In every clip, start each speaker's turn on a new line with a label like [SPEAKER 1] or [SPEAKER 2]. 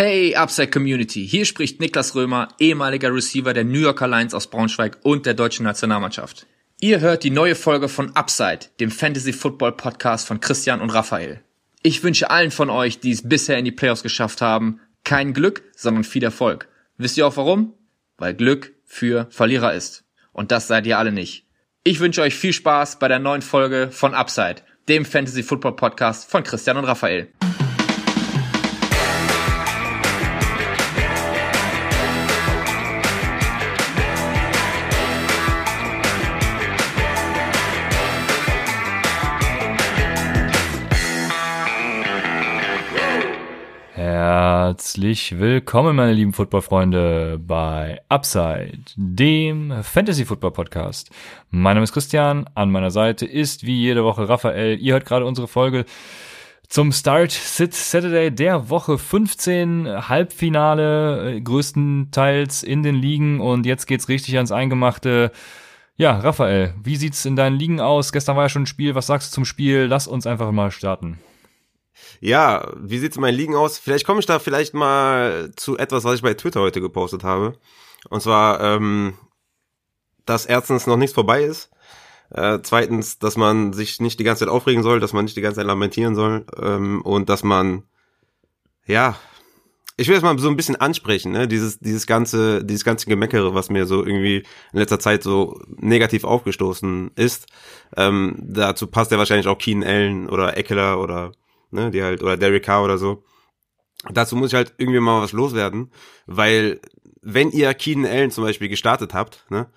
[SPEAKER 1] Hey Upside Community, hier spricht Niklas Römer, ehemaliger Receiver der New Yorker Lions aus Braunschweig und der deutschen Nationalmannschaft. Ihr hört die neue Folge von Upside, dem Fantasy Football Podcast von Christian und Raphael. Ich wünsche allen von euch, die es bisher in die Playoffs geschafft haben, kein Glück, sondern viel Erfolg. Wisst ihr auch warum? Weil Glück für Verlierer ist. Und das seid ihr alle nicht. Ich wünsche euch viel Spaß bei der neuen Folge von Upside, dem Fantasy Football Podcast von Christian und Raphael.
[SPEAKER 2] Herzlich willkommen, meine lieben Footballfreunde, bei Upside, dem Fantasy Football Podcast. Mein Name ist Christian, an meiner Seite ist wie jede Woche Raphael. Ihr hört gerade unsere Folge zum Start Sit Saturday der Woche 15 Halbfinale äh, größtenteils in den Ligen und jetzt geht's richtig ans Eingemachte. Ja, Raphael, wie sieht's in deinen Ligen aus? Gestern war ja schon ein Spiel. Was sagst du zum Spiel? Lass uns einfach mal starten.
[SPEAKER 3] Ja, wie sieht's in meinen Ligen aus? Vielleicht komme ich da vielleicht mal zu etwas, was ich bei Twitter heute gepostet habe. Und zwar, ähm, dass erstens noch nichts vorbei ist. Äh, zweitens, dass man sich nicht die ganze Zeit aufregen soll, dass man nicht die ganze Zeit lamentieren soll. Ähm, und dass man, ja, ich will es mal so ein bisschen ansprechen, ne? Dieses, dieses ganze, dieses ganze Gemeckere, was mir so irgendwie in letzter Zeit so negativ aufgestoßen ist. Ähm, dazu passt ja wahrscheinlich auch Keen Allen oder Eckler oder ne, die halt, oder Derek Carr oder so. Dazu muss ich halt irgendwie mal was loswerden, weil wenn ihr Keenan Allen zum Beispiel gestartet habt, ne,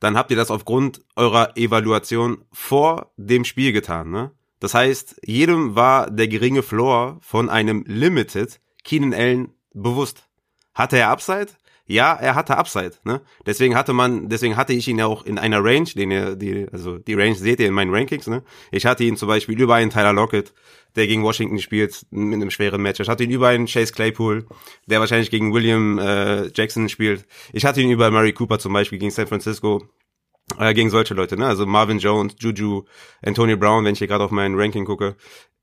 [SPEAKER 3] dann habt ihr das aufgrund eurer Evaluation vor dem Spiel getan, ne? Das heißt, jedem war der geringe Floor von einem Limited Keenan Allen bewusst. Hatte er Upside? Ja, er hatte Upside, ne? Deswegen hatte man, deswegen hatte ich ihn ja auch in einer Range, den ihr, die, also die Range seht ihr in meinen Rankings, ne? Ich hatte ihn zum Beispiel über einen Tyler Lockett, der gegen Washington spielt, mit einem schweren Match. Ich hatte ihn über einen Chase Claypool, der wahrscheinlich gegen William äh, Jackson spielt. Ich hatte ihn über Murray Cooper zum Beispiel gegen San Francisco. Äh, gegen solche Leute, ne? Also Marvin Jones, Juju, Antonio Brown, wenn ich hier gerade auf meinen Ranking gucke.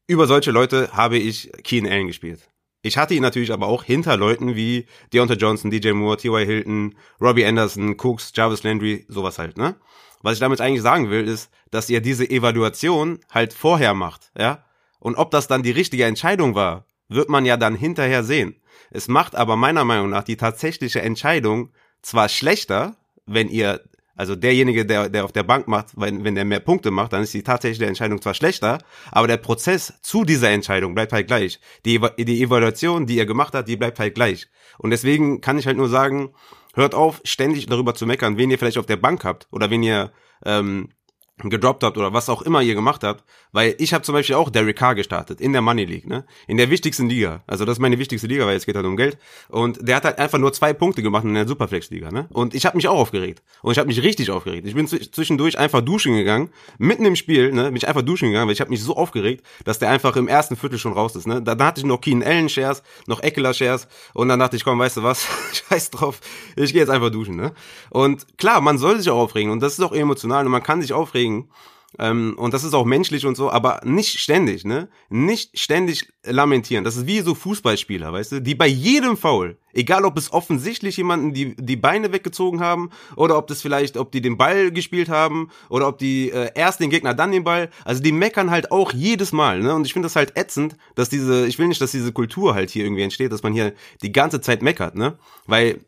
[SPEAKER 3] Über solche Leute habe ich Keen Allen gespielt. Ich hatte ihn natürlich aber auch hinter Leuten wie Deontay Johnson, DJ Moore, T.Y. Hilton, Robbie Anderson, Cooks, Jarvis Landry, sowas halt, ne? Was ich damit eigentlich sagen will, ist, dass ihr diese Evaluation halt vorher macht, ja? Und ob das dann die richtige Entscheidung war, wird man ja dann hinterher sehen. Es macht aber meiner Meinung nach die tatsächliche Entscheidung zwar schlechter, wenn ihr, also derjenige, der, der auf der Bank macht, wenn, wenn der mehr Punkte macht, dann ist die tatsächliche Entscheidung zwar schlechter, aber der Prozess zu dieser Entscheidung bleibt halt gleich. Die, die Evaluation, die ihr gemacht habt, die bleibt halt gleich. Und deswegen kann ich halt nur sagen, hört auf, ständig darüber zu meckern, wen ihr vielleicht auf der Bank habt oder wen ihr ähm, gedroppt habt oder was auch immer ihr gemacht habt, weil ich habe zum Beispiel auch Derek Carr gestartet in der Money League, ne, in der wichtigsten Liga. Also das ist meine wichtigste Liga, weil es geht halt um Geld. Und der hat halt einfach nur zwei Punkte gemacht in der Superflex Liga, ne. Und ich habe mich auch aufgeregt und ich habe mich richtig aufgeregt. Ich bin zwischendurch einfach duschen gegangen, mitten im Spiel, ne, bin ich einfach duschen gegangen, weil ich habe mich so aufgeregt, dass der einfach im ersten Viertel schon raus ist, ne. Dann hatte ich noch Keen Allen Shares, noch Eckler Shares und dann dachte ich, komm, weißt du was, scheiß drauf, ich gehe jetzt einfach duschen, ne. Und klar, man soll sich auch aufregen und das ist auch emotional und man kann sich aufregen aufregen. Ähm, und das ist auch menschlich und so, aber nicht ständig, ne? Nicht ständig lamentieren. Das ist wie so Fußballspieler, weißt du, die bei jedem Foul, egal ob es offensichtlich jemanden die, die Beine weggezogen haben oder ob das vielleicht, ob die den Ball gespielt haben oder ob die äh, erst den Gegner, dann den Ball, also die meckern halt auch jedes Mal, ne? Und ich finde das halt ätzend, dass diese, ich will nicht, dass diese Kultur halt hier irgendwie entsteht, dass man hier die ganze Zeit meckert, ne? Weil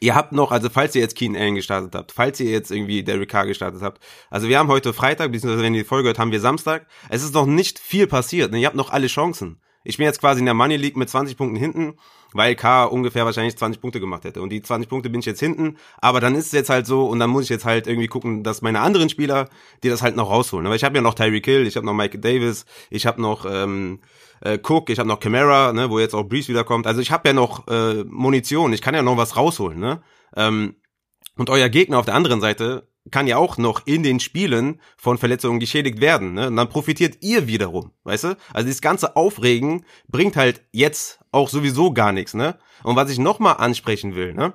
[SPEAKER 3] Ihr habt noch, also falls ihr jetzt Keen Allen gestartet habt, falls ihr jetzt irgendwie Derek Carr gestartet habt, also wir haben heute Freitag, beziehungsweise wenn ihr die Folge hört, haben wir Samstag. Es ist noch nicht viel passiert, ne? ihr habt noch alle Chancen. Ich bin jetzt quasi in der Money League mit 20 Punkten hinten, weil K ungefähr wahrscheinlich 20 Punkte gemacht hätte. Und die 20 Punkte bin ich jetzt hinten, aber dann ist es jetzt halt so und dann muss ich jetzt halt irgendwie gucken, dass meine anderen Spieler, die das halt noch rausholen. Aber ich habe ja noch Tyreek Hill, ich habe noch Mike Davis, ich habe noch ähm, äh, Cook, ich habe noch Camara, ne, wo jetzt auch Breeze wiederkommt. Also ich habe ja noch äh, Munition, ich kann ja noch was rausholen, ne? Ähm, und euer Gegner auf der anderen Seite kann ja auch noch in den Spielen von Verletzungen geschädigt werden. Ne? Und dann profitiert ihr wiederum, weißt du? Also das ganze Aufregen bringt halt jetzt auch sowieso gar nichts, ne? Und was ich nochmal ansprechen will, ne?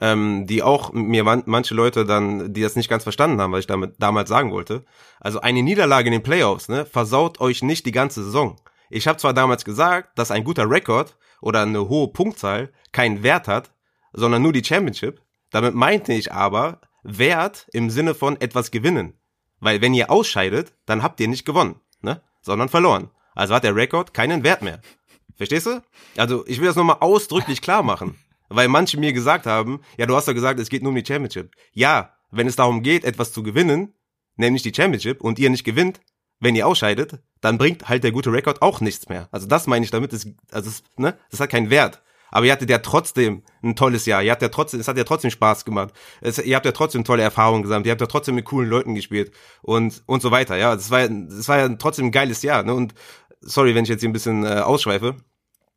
[SPEAKER 3] Ähm, die auch mir manche Leute dann, die das nicht ganz verstanden haben, was ich damit damals sagen wollte. Also eine Niederlage in den Playoffs, ne, versaut euch nicht die ganze Saison. Ich habe zwar damals gesagt, dass ein guter Rekord oder eine hohe Punktzahl keinen Wert hat, sondern nur die Championship. Damit meinte ich aber Wert im Sinne von etwas gewinnen. Weil wenn ihr ausscheidet, dann habt ihr nicht gewonnen, ne? sondern verloren. Also hat der Rekord keinen Wert mehr. Verstehst du? Also ich will das nochmal ausdrücklich klar machen. Weil manche mir gesagt haben, ja, du hast doch gesagt, es geht nur um die Championship. Ja, wenn es darum geht, etwas zu gewinnen, nämlich die Championship, und ihr nicht gewinnt, wenn ihr ausscheidet, dann bringt halt der gute Rekord auch nichts mehr. Also das meine ich damit, das, also das, ne, das hat keinen Wert. Aber ihr hattet ja trotzdem ein tolles Jahr. Ihr habt ja trotzdem, es hat ja trotzdem Spaß gemacht. Es, ihr habt ja trotzdem tolle Erfahrungen gesammelt. Ihr habt ja trotzdem mit coolen Leuten gespielt und und so weiter. Ja, das war, das war ja trotzdem ein geiles Jahr. Ne? Und sorry, wenn ich jetzt hier ein bisschen äh, ausschweife.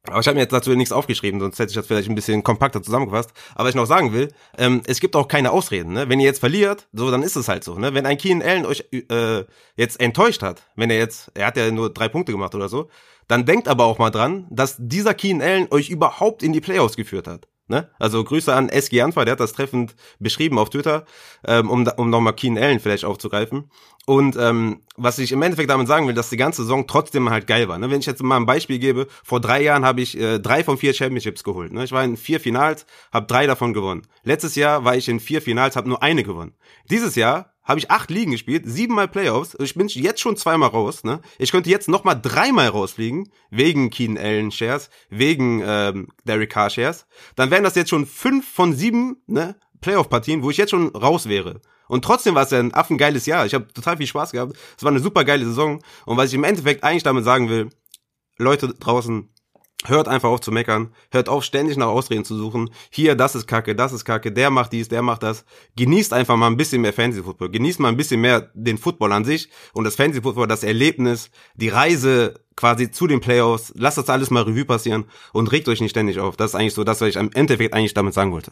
[SPEAKER 3] Aber ich habe mir jetzt dazu nichts aufgeschrieben, sonst hätte ich das vielleicht ein bisschen kompakter zusammengefasst. Aber was ich noch sagen will, ähm, es gibt auch keine Ausreden. Ne? Wenn ihr jetzt verliert, so dann ist es halt so. Ne? Wenn ein Keen Allen euch äh, jetzt enttäuscht hat, wenn er jetzt, er hat ja nur drei Punkte gemacht oder so, dann denkt aber auch mal dran, dass dieser Keen Allen euch überhaupt in die Playoffs geführt hat. Ne? Also Grüße an SG Anfa, der hat das treffend beschrieben auf Twitter, ähm, um, um nochmal Keen Allen vielleicht aufzugreifen. Und ähm, was ich im Endeffekt damit sagen will, dass die ganze Saison trotzdem halt geil war. Ne? Wenn ich jetzt mal ein Beispiel gebe, vor drei Jahren habe ich äh, drei von vier Championships geholt. Ne? Ich war in vier Finals, habe drei davon gewonnen. Letztes Jahr war ich in vier Finals, habe nur eine gewonnen. Dieses Jahr habe ich acht Ligen gespielt, siebenmal Playoffs. Ich bin jetzt schon zweimal raus. Ne? Ich könnte jetzt noch mal dreimal rausfliegen, wegen Keen Allen Shares, wegen ähm, Derek Carr Shares. Dann wären das jetzt schon fünf von sieben ne, Playoff-Partien, wo ich jetzt schon raus wäre. Und trotzdem war es ja ein affengeiles Jahr. Ich habe total viel Spaß gehabt. Es war eine super geile Saison. Und was ich im Endeffekt eigentlich damit sagen will, Leute draußen, Hört einfach auf zu meckern, hört auf ständig nach Ausreden zu suchen. Hier, das ist Kacke, das ist Kacke, der macht dies, der macht das. Genießt einfach mal ein bisschen mehr Fantasy Football. Genießt mal ein bisschen mehr den Football an sich und das Fantasy Football, das Erlebnis, die Reise quasi zu den Playoffs. Lasst das alles mal Revue passieren und regt euch nicht ständig auf. Das ist eigentlich so das, was ich am Endeffekt eigentlich damit sagen wollte.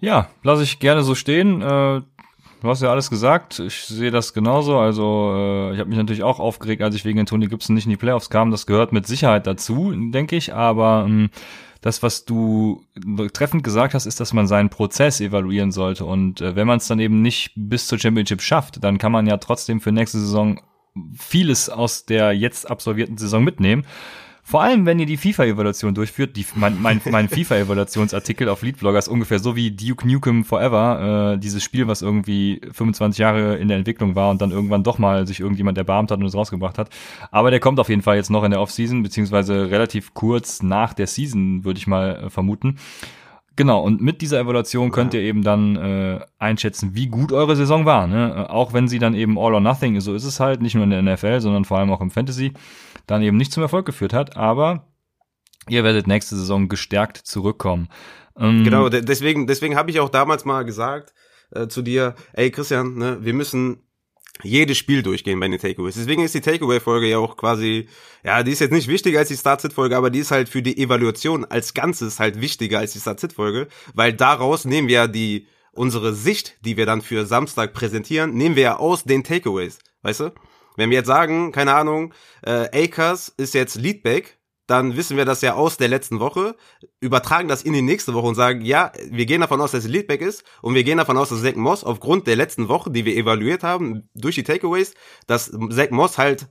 [SPEAKER 2] Ja, lasse ich gerne so stehen. Äh, du hast ja alles gesagt. Ich sehe das genauso. Also äh, ich habe mich natürlich auch aufgeregt, als ich wegen Tony Gibson nicht in die Playoffs kam. Das gehört mit Sicherheit dazu, denke ich. Aber ähm, das, was du treffend gesagt hast, ist, dass man seinen Prozess evaluieren sollte. Und äh, wenn man es dann eben nicht bis zur Championship schafft, dann kann man ja trotzdem für nächste Saison vieles aus der jetzt absolvierten Saison mitnehmen. Vor allem, wenn ihr die FIFA-Evaluation durchführt, die, mein, mein, mein FIFA-Evaluationsartikel auf Leadblogger ist ungefähr so wie Duke Nukem Forever, äh, dieses Spiel, was irgendwie 25 Jahre in der Entwicklung war und dann irgendwann doch mal sich irgendjemand erbarmt hat und es rausgebracht hat. Aber der kommt auf jeden Fall jetzt noch in der Offseason, beziehungsweise relativ kurz nach der Season, würde ich mal äh, vermuten. Genau, und mit dieser Evaluation könnt ihr eben dann äh, einschätzen, wie gut eure Saison war. Ne? Äh, auch wenn sie dann eben all or nothing, so ist es halt, nicht nur in der NFL, sondern vor allem auch im Fantasy, dann eben nicht zum Erfolg geführt hat. Aber ihr werdet nächste Saison gestärkt zurückkommen.
[SPEAKER 3] Ähm, genau, deswegen, deswegen habe ich auch damals mal gesagt äh, zu dir, ey Christian, ne, wir müssen jedes Spiel durchgehen bei den Takeaways. Deswegen ist die Takeaway-Folge ja auch quasi, ja, die ist jetzt nicht wichtiger als die Start-Sit-Folge, aber die ist halt für die Evaluation als Ganzes halt wichtiger als die Start-Sit-Folge, weil daraus nehmen wir ja die, unsere Sicht, die wir dann für Samstag präsentieren, nehmen wir ja aus den Takeaways, weißt du? Wenn wir jetzt sagen, keine Ahnung, äh, Akers ist jetzt Leadback, dann wissen wir das ja aus der letzten Woche, übertragen das in die nächste Woche und sagen, ja, wir gehen davon aus, dass es Leadback ist und wir gehen davon aus, dass Zach Moss aufgrund der letzten Woche, die wir evaluiert haben, durch die Takeaways, dass Zach Moss halt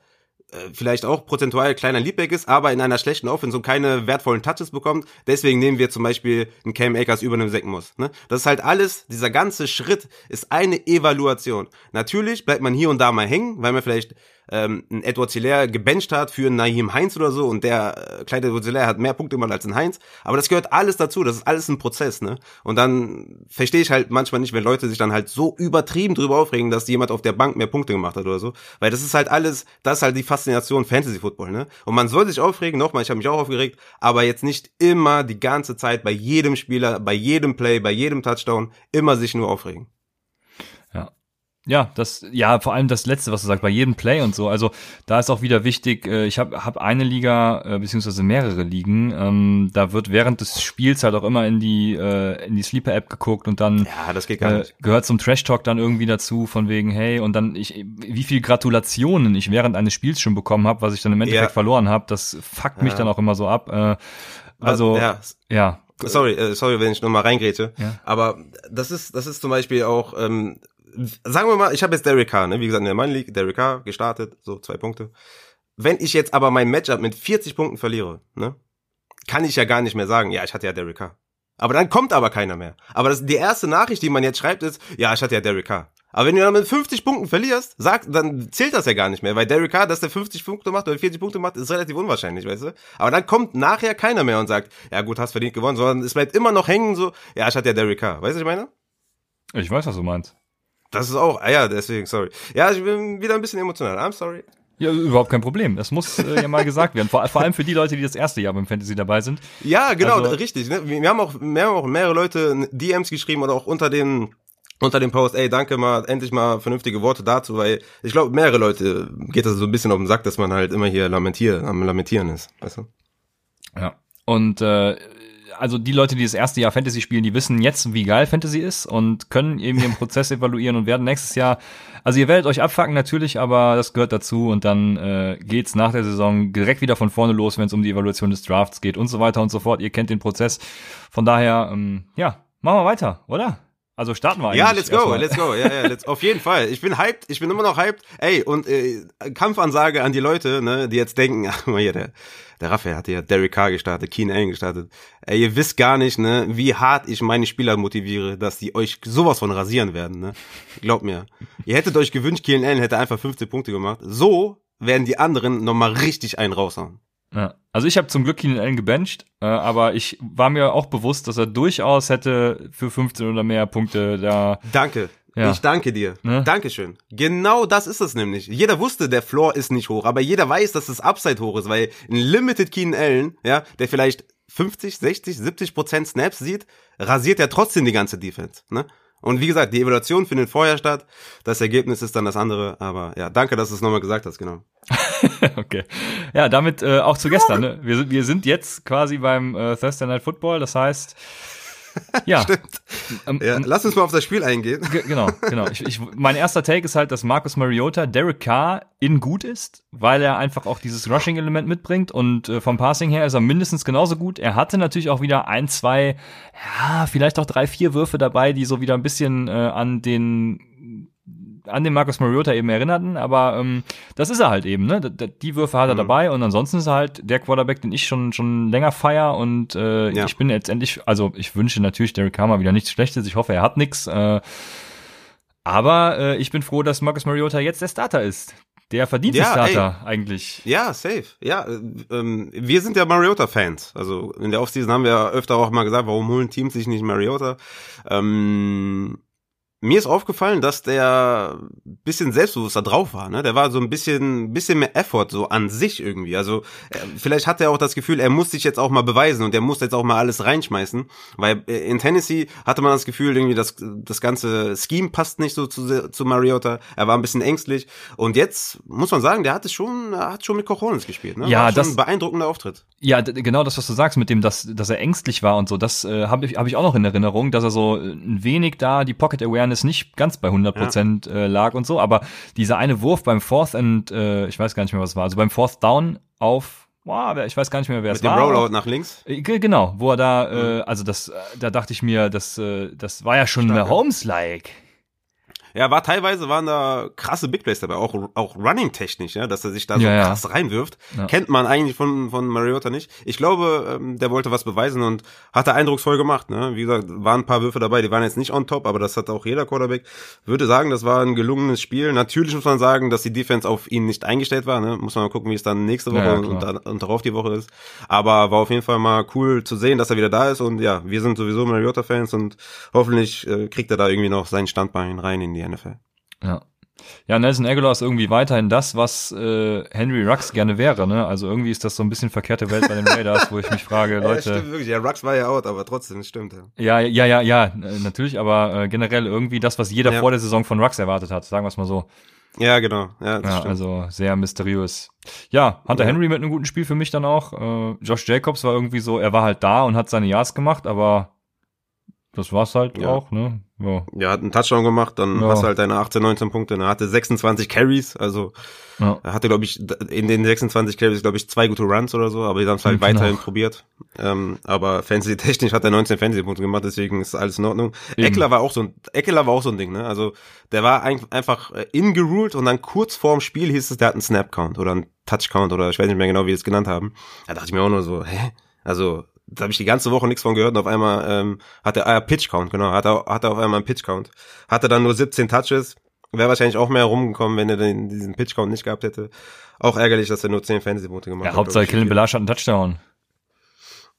[SPEAKER 3] äh, vielleicht auch prozentual kleiner Leadback ist, aber in einer schlechten Offense und keine wertvollen Touches bekommt. Deswegen nehmen wir zum Beispiel einen Cam Akers über einem Zach Moss. Ne? Das ist halt alles, dieser ganze Schritt ist eine Evaluation. Natürlich bleibt man hier und da mal hängen, weil man vielleicht ähm, Edward Hilaire gebencht hat für einen Naheem Heinz oder so und der äh, kleine Edward Hilaire hat mehr Punkte gemacht als ein Heinz. Aber das gehört alles dazu, das ist alles ein Prozess, ne? Und dann verstehe ich halt manchmal nicht, wenn Leute sich dann halt so übertrieben drüber aufregen, dass jemand auf der Bank mehr Punkte gemacht hat oder so. Weil das ist halt alles, das ist halt die Faszination Fantasy Football, ne? Und man soll sich aufregen, nochmal, ich habe mich auch aufgeregt, aber jetzt nicht immer die ganze Zeit bei jedem Spieler, bei jedem Play, bei jedem Touchdown immer sich nur aufregen.
[SPEAKER 2] Ja, das, ja, vor allem das Letzte, was du sagst, bei jedem Play und so. Also da ist auch wieder wichtig, äh, ich habe hab eine Liga, äh, beziehungsweise mehrere Ligen, ähm, da wird während des Spiels halt auch immer in die, äh, in die Sleeper-App geguckt und dann
[SPEAKER 3] ja, das geht gar nicht.
[SPEAKER 2] gehört zum Trash-Talk dann irgendwie dazu, von wegen, hey, und dann ich, wie viel Gratulationen ich während eines Spiels schon bekommen habe, was ich dann im Endeffekt ja. verloren habe, das fuckt mich ja. dann auch immer so ab. Äh, also, ja. ja.
[SPEAKER 3] Sorry, äh, sorry, wenn ich nur mal reingräte. Ja. Aber das ist, das ist zum Beispiel auch, ähm, sagen wir mal, ich habe jetzt Derek Carr, ne? wie gesagt, in der Money League, Derek Carr gestartet, so zwei Punkte. wenn ich jetzt aber mein Matchup mit 40 Punkten verliere, ne, kann ich ja gar nicht mehr sagen, ja, ich hatte ja Derek Carr. Aber dann kommt aber keiner mehr. Aber das, die erste Nachricht, die man jetzt schreibt, ist, ja, ich hatte ja Derek Carr. Aber wenn du dann mit 50 Punkten verlierst, sag, dann zählt das ja gar nicht mehr, weil Derek Carr, dass der 50 Punkte macht oder 40 Punkte macht, ist relativ unwahrscheinlich, weißt du? Aber dann kommt nachher keiner mehr und sagt, ja gut, hast verdient gewonnen, sondern es bleibt immer noch hängen so, ja, ich hatte ja Derek Carr. Weißt du, was ich meine?
[SPEAKER 2] Ich weiß, was du meinst.
[SPEAKER 3] Das ist auch, ah ja, deswegen, sorry. Ja, ich bin wieder ein bisschen emotional. I'm sorry.
[SPEAKER 2] Ja, überhaupt kein Problem. Das muss äh, ja mal gesagt werden. Vor, vor, allem für die Leute, die das erste Jahr beim Fantasy dabei sind.
[SPEAKER 3] Ja, genau, also, richtig. Ne? Wir haben auch, wir haben auch mehrere Leute DMs geschrieben oder auch unter den unter dem Post, ey, danke mal, endlich mal vernünftige Worte dazu, weil ich glaube, mehrere Leute geht das so ein bisschen auf den Sack, dass man halt immer hier lamentiert, am Lamentieren ist, weißt du?
[SPEAKER 2] Ja. Und äh, also die Leute, die das erste Jahr Fantasy spielen, die wissen jetzt, wie geil Fantasy ist und können eben ihren Prozess evaluieren und werden nächstes Jahr, also ihr werdet euch abfacken natürlich, aber das gehört dazu und dann äh, geht's nach der Saison direkt wieder von vorne los, wenn es um die Evaluation des Drafts geht und so weiter und so fort. Ihr kennt den Prozess. Von daher, ähm, ja, machen wir weiter, oder? Also starten wir eigentlich.
[SPEAKER 3] Ja, let's go, let's go. Ja, ja, let's, auf jeden Fall. Ich bin hyped, ich bin immer noch hyped. Ey, und äh, Kampfansage an die Leute, ne, die jetzt denken, ach mal hier, der, der Raphael hat ja Derek Carr gestartet, Keen Allen gestartet. Ey, ihr wisst gar nicht, ne, wie hart ich meine Spieler motiviere, dass die euch sowas von rasieren werden, ne. Glaubt mir. ihr hättet euch gewünscht, Keen Allen hätte einfach 15 Punkte gemacht. So werden die anderen nochmal richtig einen raushauen.
[SPEAKER 2] Ja. Also ich habe zum Glück Keenan Allen gebencht, äh, aber ich war mir auch bewusst, dass er durchaus hätte für 15 oder mehr Punkte da.
[SPEAKER 3] Danke. Ja. Ich danke dir. Ne? Dankeschön. Genau das ist es nämlich. Jeder wusste, der Floor ist nicht hoch, aber jeder weiß, dass das Upside hoch ist, weil ein Limited Keenan Allen, ja, der vielleicht 50, 60, 70 Prozent Snaps sieht, rasiert ja trotzdem die ganze Defense. Ne? Und wie gesagt, die Evaluation findet vorher statt. Das Ergebnis ist dann das andere. Aber ja, danke, dass du es nochmal gesagt hast, genau.
[SPEAKER 2] okay. Ja, damit äh, auch zu gestern. Ne? Wir, sind, wir sind jetzt quasi beim äh, Thursday Night Football. Das heißt, ja.
[SPEAKER 3] Stimmt. Ähm, ja, lass uns mal auf das Spiel eingehen.
[SPEAKER 2] Genau, genau. Ich, ich, mein erster Take ist halt, dass Marcus Mariota Derek Carr in gut ist, weil er einfach auch dieses Rushing-Element mitbringt und äh, vom Passing her ist er mindestens genauso gut. Er hatte natürlich auch wieder ein, zwei, ja, vielleicht auch drei, vier Würfe dabei, die so wieder ein bisschen äh, an den an den Marcus Mariota eben erinnerten, aber ähm, das ist er halt eben, ne? Die Würfe hat er mhm. dabei und ansonsten ist er halt der Quarterback, den ich schon schon länger feier und äh, ja. ich bin jetzt endlich, also ich wünsche natürlich Derek Carr wieder nichts Schlechtes, ich hoffe, er hat nichts, äh, aber äh, ich bin froh, dass Marcus Mariota jetzt der Starter ist. Der verdiente ja, Starter ey. eigentlich.
[SPEAKER 3] Ja, safe. Ja, ähm, wir sind ja Mariota-Fans. Also in der Offseason haben wir öfter auch mal gesagt, warum holen Teams sich nicht Mariota? Ähm, mir ist aufgefallen, dass der bisschen selbstbewusster drauf war. Ne? Der war so ein bisschen, bisschen mehr Effort so an sich irgendwie. Also äh, vielleicht hat er auch das Gefühl, er muss sich jetzt auch mal beweisen und er muss jetzt auch mal alles reinschmeißen. Weil äh, in Tennessee hatte man das Gefühl, irgendwie das, das ganze Scheme passt nicht so zu, zu Mariota. Er war ein bisschen ängstlich. Und jetzt muss man sagen, der hat es schon, hat schon mit Cojones gespielt. Ne?
[SPEAKER 2] Ja, das
[SPEAKER 3] ein beeindruckender Auftritt.
[SPEAKER 2] Ja, genau das, was du sagst, mit dem, dass, dass er ängstlich war und so. Das äh, habe ich, hab ich auch noch in Erinnerung, dass er so ein wenig da die Pocket Awareness Fairness nicht ganz bei 100 Prozent ja. äh, lag und so, aber dieser eine Wurf beim Fourth and, äh, ich weiß gar nicht mehr, was es war, also beim Fourth Down auf Boah, ich weiß gar nicht mehr, wer es war.
[SPEAKER 3] Mit dem Rollout nach links?
[SPEAKER 2] Äh, genau, wo er da, äh, mhm. also das, da dachte ich mir, das, äh, das war ja schon Stark, Holmes-like.
[SPEAKER 3] Ja, war teilweise waren da krasse Big Plays dabei, auch, auch Running-technisch, ja, dass er sich da so
[SPEAKER 2] ja,
[SPEAKER 3] krass reinwirft. Ja. Kennt man eigentlich von, von Mariota nicht. Ich glaube, ähm, der wollte was beweisen und hat er eindrucksvoll gemacht. Ne? Wie gesagt, waren ein paar Würfe dabei, die waren jetzt nicht on top, aber das hat auch jeder Quarterback. Würde sagen, das war ein gelungenes Spiel. Natürlich muss man sagen, dass die Defense auf ihn nicht eingestellt war. Ne? Muss man mal gucken, wie es dann nächste Woche ja, und, und darauf die Woche ist. Aber war auf jeden Fall mal cool zu sehen, dass er wieder da ist. Und ja, wir sind sowieso Mariota-Fans und hoffentlich äh, kriegt er da irgendwie noch sein Standbein rein in die NFL.
[SPEAKER 2] Ja. Ja, Nelson Aguilar ist irgendwie weiterhin das, was äh, Henry Rux gerne wäre, ne? Also irgendwie ist das so ein bisschen verkehrte Welt bei den Raiders, wo ich mich frage, Leute.
[SPEAKER 3] Ja, stimmt wirklich. Ja, Rux war ja out, aber trotzdem, stimmt.
[SPEAKER 2] Ja, ja, ja, ja, ja natürlich, aber äh, generell irgendwie das, was jeder ja. vor der Saison von Rux erwartet hat, sagen wir es mal so.
[SPEAKER 3] Ja, genau. Ja,
[SPEAKER 2] das ja stimmt. also sehr mysteriös. Ja, Hunter ja. Henry mit einem guten Spiel für mich dann auch. Äh, Josh Jacobs war irgendwie so, er war halt da und hat seine Yards gemacht, aber das war's halt ja. auch, ne?
[SPEAKER 3] Ja. ja, hat einen Touchdown gemacht, dann ja. hast du halt deine 18, 19 Punkte. Er hatte 26 Carries, also ja. er hatte, glaube ich, in den 26 Carries, glaube ich, zwei gute Runs oder so, aber die haben es halt genau. weiterhin probiert. Ähm, aber Fantasy-technisch hat er 19 Fantasy-Punkte gemacht, deswegen ist alles in Ordnung. Eben. Eckler war auch so ein, Eckler war auch so ein Ding, ne? Also der war ein, einfach äh, ingeruled und dann kurz vorm Spiel hieß es, der hat einen Snap-Count oder einen Touchcount oder ich weiß nicht mehr genau, wie die es genannt haben. Da dachte ich mir auch nur so, hä? Also, da habe ich die ganze Woche nichts von gehört und auf einmal ähm, hat er, ah, Pitch Count, genau, hat er, hat er auf einmal einen Pitch Count. Hatte dann nur 17 Touches, wäre wahrscheinlich auch mehr rumgekommen, wenn er den, diesen Pitch Count nicht gehabt hätte. Auch ärgerlich, dass er nur 10 Fantasy-Punkte gemacht
[SPEAKER 2] Ja,
[SPEAKER 3] hat.
[SPEAKER 2] Hauptsache
[SPEAKER 3] glaub ich.
[SPEAKER 2] Kellen Belash hat einen Touchdown.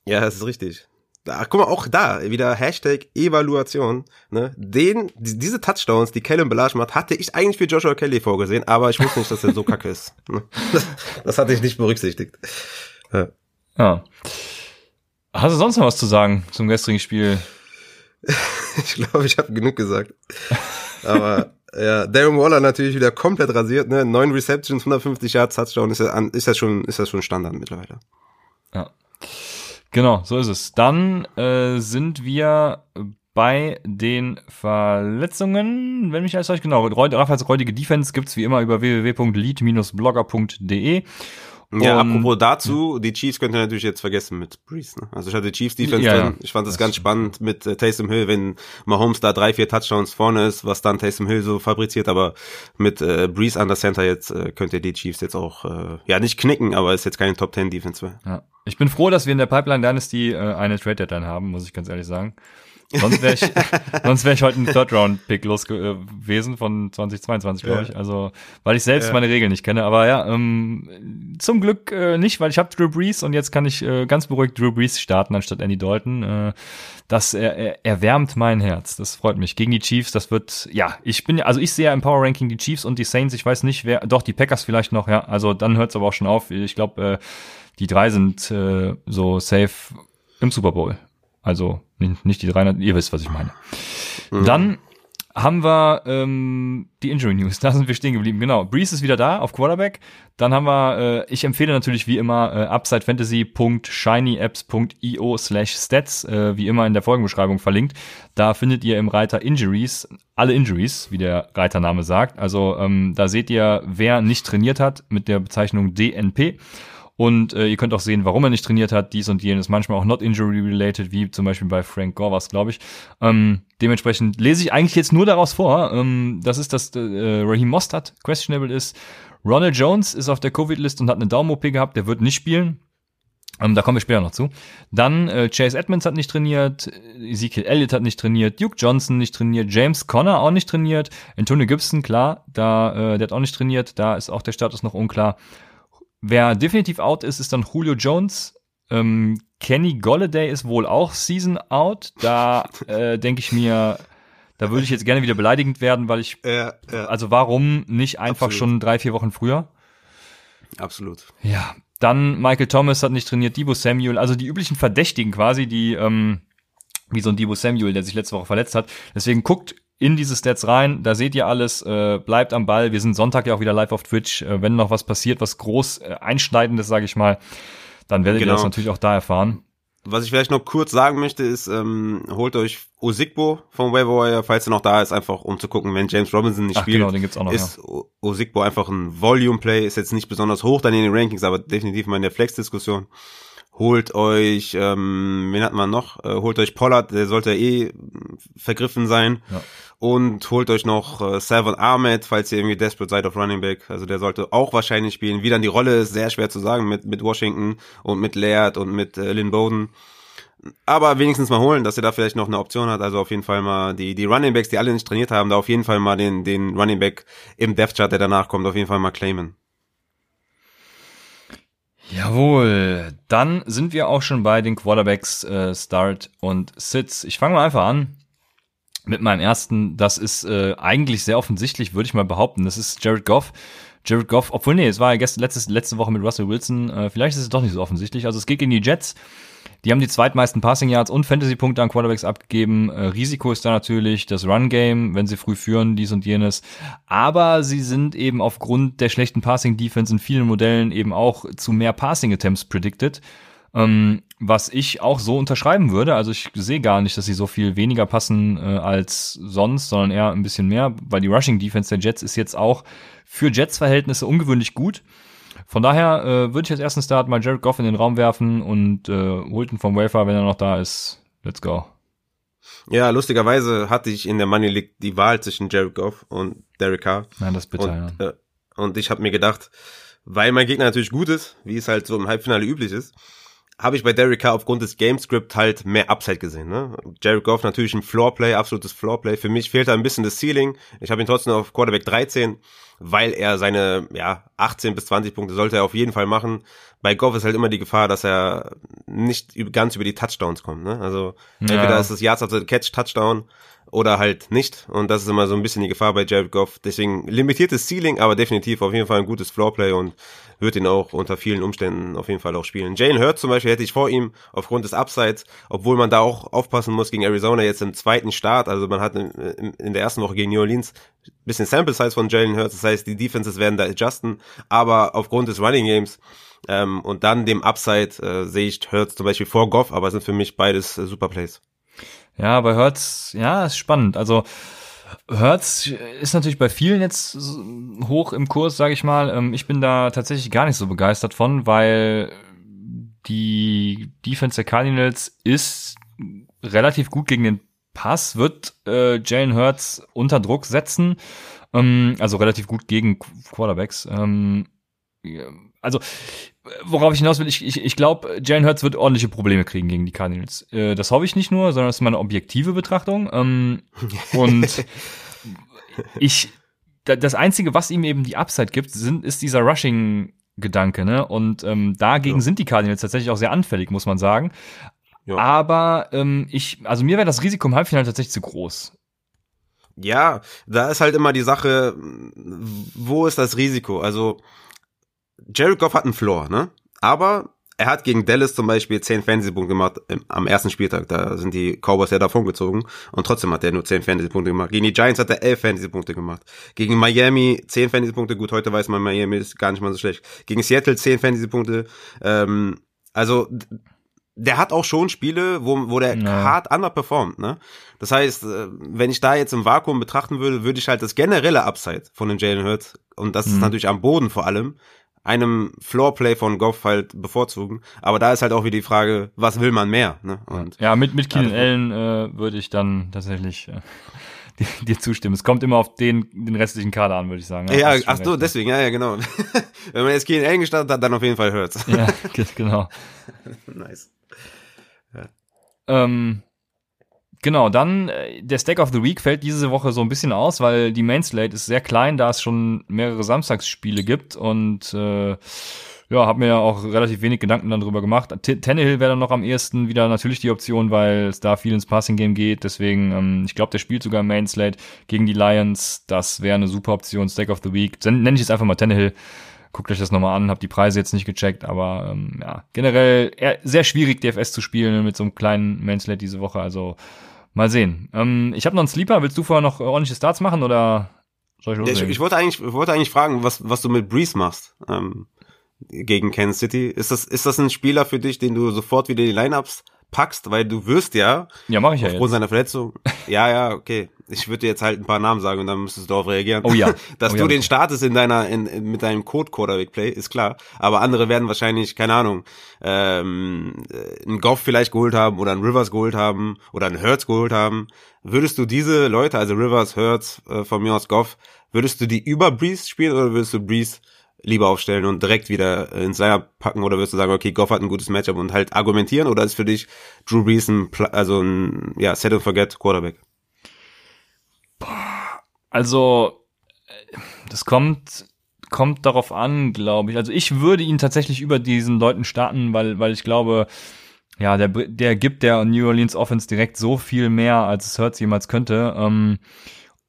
[SPEAKER 3] Ja, das ist richtig. Da, guck mal, auch da, wieder Hashtag Evaluation, ne? Den, die, diese Touchdowns, die Kellen Belage macht, hatte ich eigentlich für Joshua Kelly vorgesehen, aber ich wusste nicht, dass er so kacke ist. ne? Das, das hatte ich nicht berücksichtigt. Ja.
[SPEAKER 2] Ja. Hast du sonst noch was zu sagen zum gestrigen Spiel?
[SPEAKER 3] Ich glaube, ich habe genug gesagt. Aber ja, Darren Waller natürlich wieder komplett rasiert, ne? Neun Receptions, 150 Yards, Touchdown, ist an- ist das schon, ist das schon Standard mittlerweile.
[SPEAKER 2] Ja. Genau, so ist es. Dann äh, sind wir bei den Verletzungen, wenn mich alles täuscht, genau, Raphaels räudige Defense gibt's wie immer über www.lead-blogger.de.
[SPEAKER 3] Ja,
[SPEAKER 2] Und-
[SPEAKER 3] apropos dazu, die Chiefs könnt ihr natürlich jetzt vergessen mit Breeze. Ne? Also ich hatte Chiefs Defense
[SPEAKER 2] Ja,
[SPEAKER 3] drin. Ich fand das,
[SPEAKER 2] Das
[SPEAKER 3] ganz spannend mit äh, Taysom Hill, wenn Mahomes da drei, vier Touchdowns vorne ist, was dann Taysom Hill so fabriziert. Aber mit äh, Breeze an der Center jetzt äh, könnt ihr die Chiefs jetzt auch, äh, ja nicht knicken, aber ist jetzt keine Top 10 Defense mehr.
[SPEAKER 2] Ja. Ich bin froh, dass wir in der Pipeline Dynasty äh, eine Trade Deadline haben, muss ich ganz ehrlich sagen. Sonst wäre ich, sonst wäre ich heute ein Third Round Pick los ge- gewesen von 2022, glaube
[SPEAKER 3] Ja.
[SPEAKER 2] ich. Also, weil ich selbst
[SPEAKER 3] Ja.
[SPEAKER 2] meine Regeln nicht kenne. Aber ja, ähm, zum Glück äh, nicht, weil ich habe Drew Brees und jetzt kann ich äh, ganz beruhigt Drew Brees starten anstatt Andy Dalton. Äh, das er, er, erwärmt mein Herz. Das freut mich. Gegen die Chiefs, das wird, ja, ich bin, also ich sehe ja im Power Ranking die Chiefs und die Saints. Ich weiß nicht, wer, doch die Packers vielleicht noch. Ja, also dann hört es aber auch schon auf. Ich glaube, äh, die drei sind äh, so safe im Super Bowl. Also nicht, nicht die 300, ihr wisst, was ich meine. Dann haben wir ähm, die Injury News. Da sind wir stehen geblieben. Genau. Breeze ist wieder da auf Quarterback. Dann haben wir, äh, ich empfehle natürlich wie immer äh, upsidefantasy.shinyapps.io slash stats, äh, wie immer in der Folgenbeschreibung verlinkt. Da findet ihr im Reiter Injuries alle Injuries, wie der Reitername sagt. Also ähm, da seht ihr, wer nicht trainiert hat mit der Bezeichnung DNP. Und äh, ihr könnt auch sehen, warum er nicht trainiert hat, dies und jenes, manchmal auch not injury related, wie zum Beispiel bei Frank Gore was, glaube ich. Ähm, dementsprechend lese ich eigentlich jetzt nur daraus vor. Ähm, das ist, dass äh, Raheem Mostert questionable ist. Ronald Jones ist auf der Covid-List und hat eine Daumen-OP gehabt, der wird nicht spielen. Ähm, da kommen wir später noch zu. Dann äh, Chase Edmonds hat nicht trainiert, Ezekiel Elliott hat nicht trainiert, Duke Johnson nicht trainiert, James Conner auch nicht trainiert, Antonio Gibson, klar, da, äh, der hat auch nicht trainiert, da ist auch der Status noch unklar. Wer definitiv out ist, ist dann Julio Jones. Ähm, Kenny Golladay ist wohl auch Season out. Da äh, denke ich mir, da würde ich jetzt gerne wieder beleidigend werden, weil ich,
[SPEAKER 3] Ja, ja,
[SPEAKER 2] also warum nicht einfach
[SPEAKER 3] Absolut.
[SPEAKER 2] schon drei, vier Wochen früher?
[SPEAKER 3] absolut.
[SPEAKER 2] Ja, dann Michael Thomas hat nicht trainiert, Debo Samuel, also die üblichen Verdächtigen quasi, die, ähm, wie so ein Debo Samuel, der sich letzte Woche verletzt hat. Deswegen guckt in diese Stats rein, da seht ihr alles, äh, bleibt am Ball. Wir sind Sonntag ja auch wieder live auf Twitch. Äh, wenn noch was passiert, was groß äh, einschneidendes, sage ich mal, dann werdet ihr
[SPEAKER 3] Genau.
[SPEAKER 2] das natürlich auch da erfahren.
[SPEAKER 3] Was ich vielleicht noch kurz sagen möchte, ist, ähm, holt euch Osigbo vom Waiver Wire, falls er noch da ist, einfach um zu gucken, wenn James Robinson nicht
[SPEAKER 2] Ach
[SPEAKER 3] spielt.
[SPEAKER 2] genau, den gibt's auch noch.
[SPEAKER 3] ist O- Osigbo einfach ein Volume-Play, ist jetzt nicht besonders hoch dann in den Rankings, aber definitiv mal in der Flex-Diskussion. Holt euch, ähm, wen hat man noch? Äh, holt euch Pollard, der sollte eh vergriffen sein.
[SPEAKER 2] Ja.
[SPEAKER 3] Und holt euch noch äh, Savon Ahmed, falls ihr irgendwie desperate seid auf Running Back. Also der sollte auch wahrscheinlich spielen. Wie dann die Rolle ist, sehr schwer zu sagen mit, mit Washington und mit Laird und mit äh, Lynn Bowden. Aber wenigstens mal holen, dass er da vielleicht noch eine Option hat. Also auf jeden Fall mal die, die Running Backs, die alle nicht trainiert haben, da auf jeden Fall mal den, den Running Back im Depth Chart, der danach kommt, auf jeden Fall mal claimen.
[SPEAKER 2] Jawohl, dann sind wir auch schon bei den Quarterbacks äh, Start und Sits. Ich fange mal einfach an mit meinem ersten. Das ist äh, eigentlich sehr offensichtlich, würde ich mal behaupten. Das ist Jared Goff. Jared Goff, obwohl nee, es war ja gestern, letztes, letzte Woche mit Russell Wilson. Äh, vielleicht ist es doch nicht so offensichtlich. Also es geht gegen die Jets. Die haben die zweitmeisten Passing Yards und Fantasy-Punkte an Quarterbacks abgegeben. Äh, Risiko ist da natürlich das Run-Game, wenn sie früh führen, dies und jenes. Aber sie sind eben aufgrund der schlechten Passing-Defense in vielen Modellen eben auch zu mehr Passing-Attempts predicted. Ähm, was ich auch so unterschreiben würde. Also ich sehe gar nicht, dass sie so viel weniger passen äh, als sonst, sondern eher ein bisschen mehr, weil die Rushing-Defense der Jets ist jetzt auch für Jets-Verhältnisse ungewöhnlich gut. Von daher äh, würde ich als ersten Start mal Jared Goff in den Raum werfen und äh, holt ihn vom Wafer, wenn er noch da ist. Let's go.
[SPEAKER 3] Ja, lustigerweise hatte ich in der Money League die Wahl zwischen Jared Goff und Derek Carr.
[SPEAKER 2] Nein, das ist bitter,
[SPEAKER 3] und,
[SPEAKER 2] ja.
[SPEAKER 3] äh, und ich habe mir gedacht, weil mein Gegner natürlich gut ist, wie es halt so im Halbfinale üblich ist, habe ich bei Derek Carr aufgrund des Gamescript halt mehr Upside gesehen. Ne? Jared Goff natürlich ein Floorplay, absolutes Floorplay. Für mich fehlt da ein bisschen das Ceiling. Ich habe ihn trotzdem auf Quarterback 13, weil er seine ja 18 bis 20 Punkte sollte er auf jeden Fall machen. Bei Goff ist halt immer die Gefahr, dass er nicht ganz über die Touchdowns kommt. Ne? Also ja. entweder ist es Yards after Catch Touchdown oder halt nicht. Und das ist immer so ein bisschen die Gefahr bei Jared Goff. Deswegen limitiertes Ceiling, aber definitiv auf jeden Fall ein gutes Floorplay und wird ihn auch unter vielen Umständen auf jeden Fall auch spielen. Jalen Hurt zum Beispiel hätte ich vor ihm aufgrund des Upsides, obwohl man da auch aufpassen muss gegen Arizona jetzt im zweiten Start. Also man hat in, in der ersten Woche gegen New Orleans bisschen Sample Size von Jalen Hurts. Das heißt, die Defenses werden da adjusten. Aber aufgrund des Running Games ähm, und dann dem Upside äh, sehe ich Hurts zum Beispiel vor Goff, aber sind für mich beides äh, Super Plays.
[SPEAKER 2] Ja, bei Hertz, ja, ist spannend. Also Hertz ist natürlich bei vielen jetzt hoch im Kurs, sage ich mal. Ähm, ich bin da tatsächlich gar nicht so begeistert von, weil die Defense der Cardinals ist relativ gut gegen den Pass, wird äh, Jalen Hurts unter Druck setzen. Ähm, also relativ gut gegen Quarterbacks. Ähm, also worauf ich hinaus will, ich, ich, ich glaube, Jalen Hurts wird ordentliche Probleme kriegen gegen die Cardinals. Äh, das hoffe ich nicht nur, sondern das ist meine objektive Betrachtung. Ähm, und ich, das Einzige, was ihm eben die Upside gibt, sind, ist dieser Rushing-Gedanke, ne? Und ähm, dagegen ja. sind die Cardinals tatsächlich auch sehr anfällig, muss man sagen. Ja. Aber ähm, ich, also mir wäre das Risiko im Halbfinale tatsächlich zu groß.
[SPEAKER 3] Ja, da ist halt immer die Sache, wo ist das Risiko? Also Jared Goff hat einen Floor, ne? Aber er hat gegen Dallas zum Beispiel 10 Fantasy-Punkte gemacht am ersten Spieltag. Da sind die Cowboys ja davon gezogen. Und trotzdem hat er nur 10 Fantasy-Punkte gemacht. Gegen die Giants hat er 11 Fantasy-Punkte gemacht. Gegen Miami 10 Fantasy-Punkte. Gut, heute weiß man, Miami ist gar nicht mal so schlecht. Gegen Seattle 10 Fantasy-Punkte. Ähm, also, der hat auch schon Spiele, wo, wo der ja. hart underperformt, ne? Das heißt, äh, wenn ich da jetzt im Vakuum betrachten würde, würde ich halt das generelle Upside von den Jalen Hurts, und das mhm. ist natürlich am Boden vor allem, einem Floorplay von Goff halt bevorzugen. Aber da ist halt auch wieder die Frage, was will man mehr? Ne?
[SPEAKER 2] Und ja, mit, mit Keenan Allen äh, würde ich dann tatsächlich äh, dir, zustimmen. Es kommt immer auf den, den restlichen Kader an, würde ich sagen.
[SPEAKER 3] Ja, ja ach so, deswegen, ja, ja, genau. Wenn man jetzt Keenan Allen gestartet hat, dann auf jeden Fall hört's.
[SPEAKER 2] ja, genau.
[SPEAKER 3] nice.
[SPEAKER 2] Ja. Ähm, Genau, dann äh, der Stack of the Week fällt diese Woche so ein bisschen aus, weil die Main Slate ist sehr klein, da es schon mehrere Samstagsspiele gibt und äh, ja, habe mir ja auch relativ wenig Gedanken dann drüber gemacht. T Tannehill wäre dann noch am ehesten wieder natürlich die Option, weil es da viel ins Passing Game geht. Deswegen, ähm, ich glaube, der spielt sogar im Main Slate gegen die Lions. Das wäre eine super Option. Stack of the Week. Nenne ich jetzt einfach mal Tannehill. Guckt euch das nochmal an, hab die Preise jetzt nicht gecheckt, aber ähm, ja, generell sehr schwierig, DFS zu spielen mit so einem kleinen Main Slate diese Woche. Also Mal sehen. Ähm, ich habe noch einen Sleeper. Willst du vorher noch ordentliche Starts machen oder
[SPEAKER 3] soll ich loslegen? Ja, ich, ich, wollte eigentlich, ich wollte eigentlich fragen, was, was du mit Breeze machst ähm, gegen Kansas City. Ist das, ist das ein Spieler für dich, den du sofort wieder in die Lineups packst, weil du wirst ja,
[SPEAKER 2] ja mach ich
[SPEAKER 3] ja
[SPEAKER 2] aufgrund
[SPEAKER 3] jetzt. seiner Verletzung. Ja, ja, okay. Ich würde dir jetzt halt ein paar Namen sagen und dann müsstest du darauf reagieren.
[SPEAKER 2] Oh ja.
[SPEAKER 3] Dass
[SPEAKER 2] oh
[SPEAKER 3] du ja. den startest in deiner, in, in, mit deinem Code Quarterback Play, ist klar. Aber andere werden wahrscheinlich, keine Ahnung, ähm, einen Goff vielleicht geholt haben oder einen Rivers geholt haben oder einen Hurts geholt haben. Würdest du diese Leute, also Rivers, Hurts, äh, von mir aus Goff, würdest du die über Breeze spielen oder würdest du Breeze lieber aufstellen und direkt wieder ins Lineup packen oder wirst du sagen, okay, Goff hat ein gutes Matchup und halt argumentieren oder ist für dich Drew Brees ein, also ein, ja, set and forget Quarterback?
[SPEAKER 2] Also, äh, das kommt, kommt darauf an, glaube ich. Also ich würde ihn tatsächlich über diesen Leuten starten, weil, weil ich glaube, ja, der, der gibt der New Orleans Offense direkt so viel mehr, als es Hurts jemals könnte. Ähm,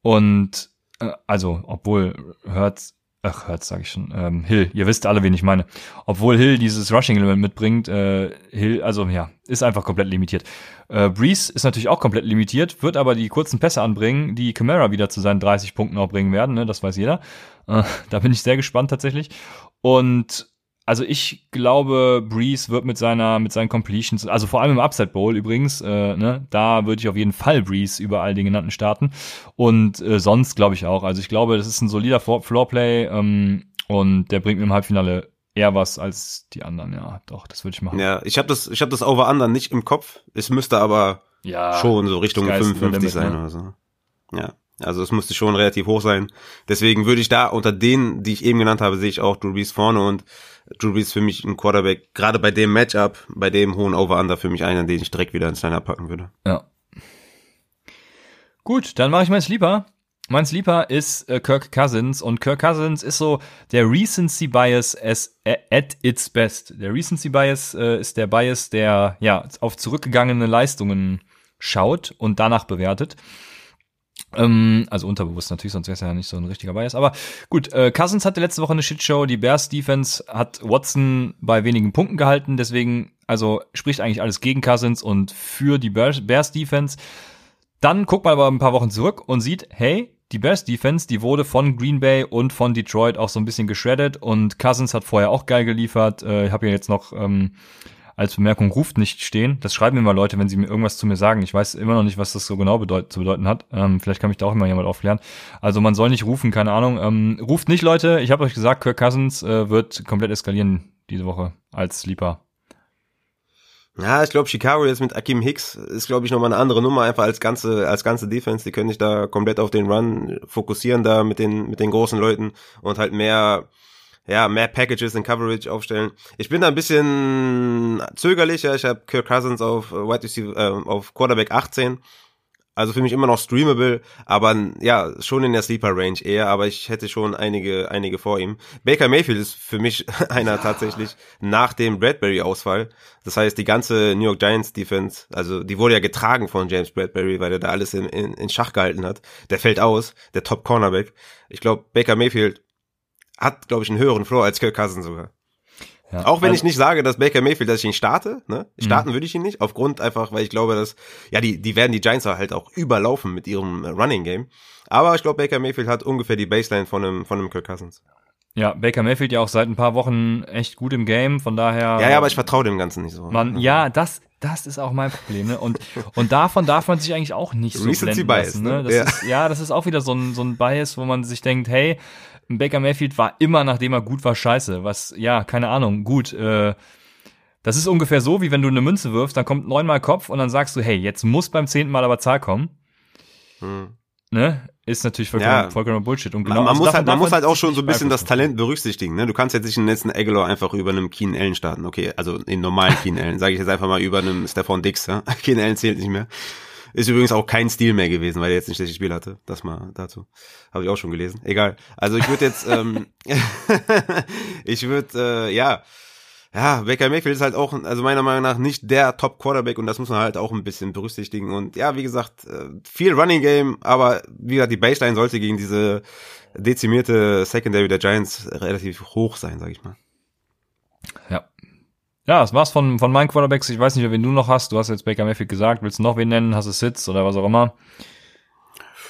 [SPEAKER 2] und äh, also, obwohl Hurts ach, Hertz sage ich schon, ähm, Hill, ihr wisst alle, wen ich meine. Obwohl Hill dieses Rushing-Element mitbringt, äh, Hill, also ja, ist einfach komplett limitiert. Äh, Breeze ist natürlich auch komplett limitiert, wird aber die kurzen Pässe anbringen, die Camara wieder zu seinen 30 Punkten auch bringen werden, ne? das weiß jeder. Äh, da bin ich sehr gespannt tatsächlich. Und also ich glaube, Breeze wird mit seiner, mit seinen Completions, also vor allem im Upside Bowl übrigens, äh, ne, da würde ich auf jeden Fall Breeze über all den genannten starten. Und äh, sonst glaube ich auch. Also ich glaube, das ist ein solider Floorplay ähm, und der bringt mir im Halbfinale eher was als die anderen. Ja, doch, das würde ich machen.
[SPEAKER 3] Ja, ich habe das, ich habe das Over-Under nicht im Kopf. Es müsste aber ja, schon so Richtung 55 sein ne? oder so. Ja. Also es musste schon relativ hoch sein. Deswegen würde ich da unter denen, die ich eben genannt habe, sehe ich auch Drew Brees vorne und Drew Brees für mich ein Quarterback, gerade bei dem Matchup, bei dem hohen Over-Under für mich einer, den ich direkt wieder ins Line packen würde.
[SPEAKER 2] Ja. Gut, dann mache ich mein Sleeper. Mein Sleeper ist äh, Kirk Cousins und Kirk Cousins ist so der Recency Bias as, at its best. Der Recency Bias äh, ist der Bias, der ja auf zurückgegangene Leistungen schaut und danach bewertet. Ähm, also unterbewusst natürlich, sonst wäre es ja nicht so ein richtiger Bias. Aber gut, äh, Cousins hatte letzte Woche eine Shitshow. Die Bears Defense hat Watson bei wenigen Punkten gehalten. Deswegen, also spricht eigentlich alles gegen Cousins und für die Bears, Defense. Dann guckt man aber ein paar Wochen zurück und sieht, hey, die Bears Defense, die wurde von Green Bay und von Detroit auch so ein bisschen geschreddet und Cousins hat vorher auch geil geliefert. Äh, ich habe hier jetzt noch ähm, als Bemerkung ruft nicht stehen. Das schreiben mir mal Leute, wenn sie mir irgendwas zu mir sagen. Ich weiß immer noch nicht, was das so genau bedeut zu bedeuten hat. Ähm, vielleicht kann mich da auch immer jemand aufklären. Also man soll nicht rufen, keine Ahnung. Ähm, ruft nicht, Leute. Ich habe euch gesagt, Kirk Cousins äh, wird komplett eskalieren diese Woche als Sleeper.
[SPEAKER 3] Ja, ich glaube, Chicago jetzt mit Akim Hicks ist, glaube ich, nochmal eine andere Nummer, einfach als ganze, als ganze Defense. Die können sich da komplett auf den Run fokussieren, da mit den, mit den großen Leuten und halt mehr, ja, mehr Packages in Coverage aufstellen. Ich bin da ein bisschen zögerlicher. Ich habe Kirk Cousins auf White Receiver, äh, auf Quarterback 18 also für mich immer noch streamable, aber ja, schon in der Sleeper Range eher, aber ich hätte schon einige, einige vor ihm. Baker Mayfield ist für mich einer ja. tatsächlich nach dem Bradbury-Ausfall. Das heißt, die ganze New York Giants Defense, also die wurde ja getragen von James Bradbury, weil er da alles in, in, in Schach gehalten hat. Der fällt aus, der Top Cornerback. Ich glaube, Baker Mayfield hat, glaube ich, einen höheren Floor als Kirk Cousins sogar. Ja, auch wenn also, ich nicht sage, dass Baker Mayfield, dass ich ihn starte, ne? Starten mhm. würde ich ihn nicht, aufgrund einfach, weil ich glaube, dass, ja, die, die werden die Giants halt auch überlaufen mit ihrem Running Game. Aber ich glaube, Baker Mayfield hat ungefähr die Baseline von einem, von einem Kirk Cousins.
[SPEAKER 2] Ja, Baker Mayfield ja auch seit ein paar Wochen echt gut im Game, von daher.
[SPEAKER 3] Ja, ja, aber ich vertraue dem Ganzen nicht so.
[SPEAKER 2] Man, ja, das, das ist auch mein Problem, ne? Und, und davon darf man sich eigentlich auch nicht so blenden Bias, lassen, ne? Das ja. Ist, ja, das ist auch wieder so ein, so ein Bias, wo man sich denkt, hey, Baker Mayfield war immer, nachdem er gut war, scheiße. Was, ja, keine Ahnung, gut. Äh, das ist ungefähr so, wie wenn du eine Münze wirfst, dann kommt neunmal Kopf und dann sagst du, hey, jetzt muss beim zehnten Mal aber Zahl kommen. Hm. Ne? Ist natürlich vollkommen, ja. vollkommen Bullshit. Und
[SPEAKER 3] genau, man, man also muss halt, man muss halt auch schon so ein bisschen das Talent berücksichtigen. Ne? Du kannst jetzt nicht einen letzten Aguilar einfach über einem Keen Allen starten. Okay, also in normalen Keen Allen, sage ich jetzt einfach mal über einem Stefan Dix. Ja? Keen Allen zählt nicht mehr. Ist übrigens auch kein Stil mehr gewesen, weil er jetzt nicht das Spiel hatte. Das mal dazu. Habe ich auch schon gelesen. Egal. Also ich würde jetzt, ähm, ich würde, äh, ja, ja, Baker Mayfield ist halt auch, also meiner Meinung nach nicht der Top Quarterback und das muss man halt auch ein bisschen berücksichtigen. Und ja, wie gesagt, äh, viel Running Game, aber wie gesagt, die Baseline sollte gegen diese dezimierte Secondary der Giants relativ hoch sein, sag ich mal.
[SPEAKER 2] Ja, ja, das war's von, von meinen Quarterbacks. Ich weiß nicht, wen du noch hast. Du hast jetzt Baker Mayfield gesagt. Willst du noch wen nennen? Hast du Sitz oder was auch immer?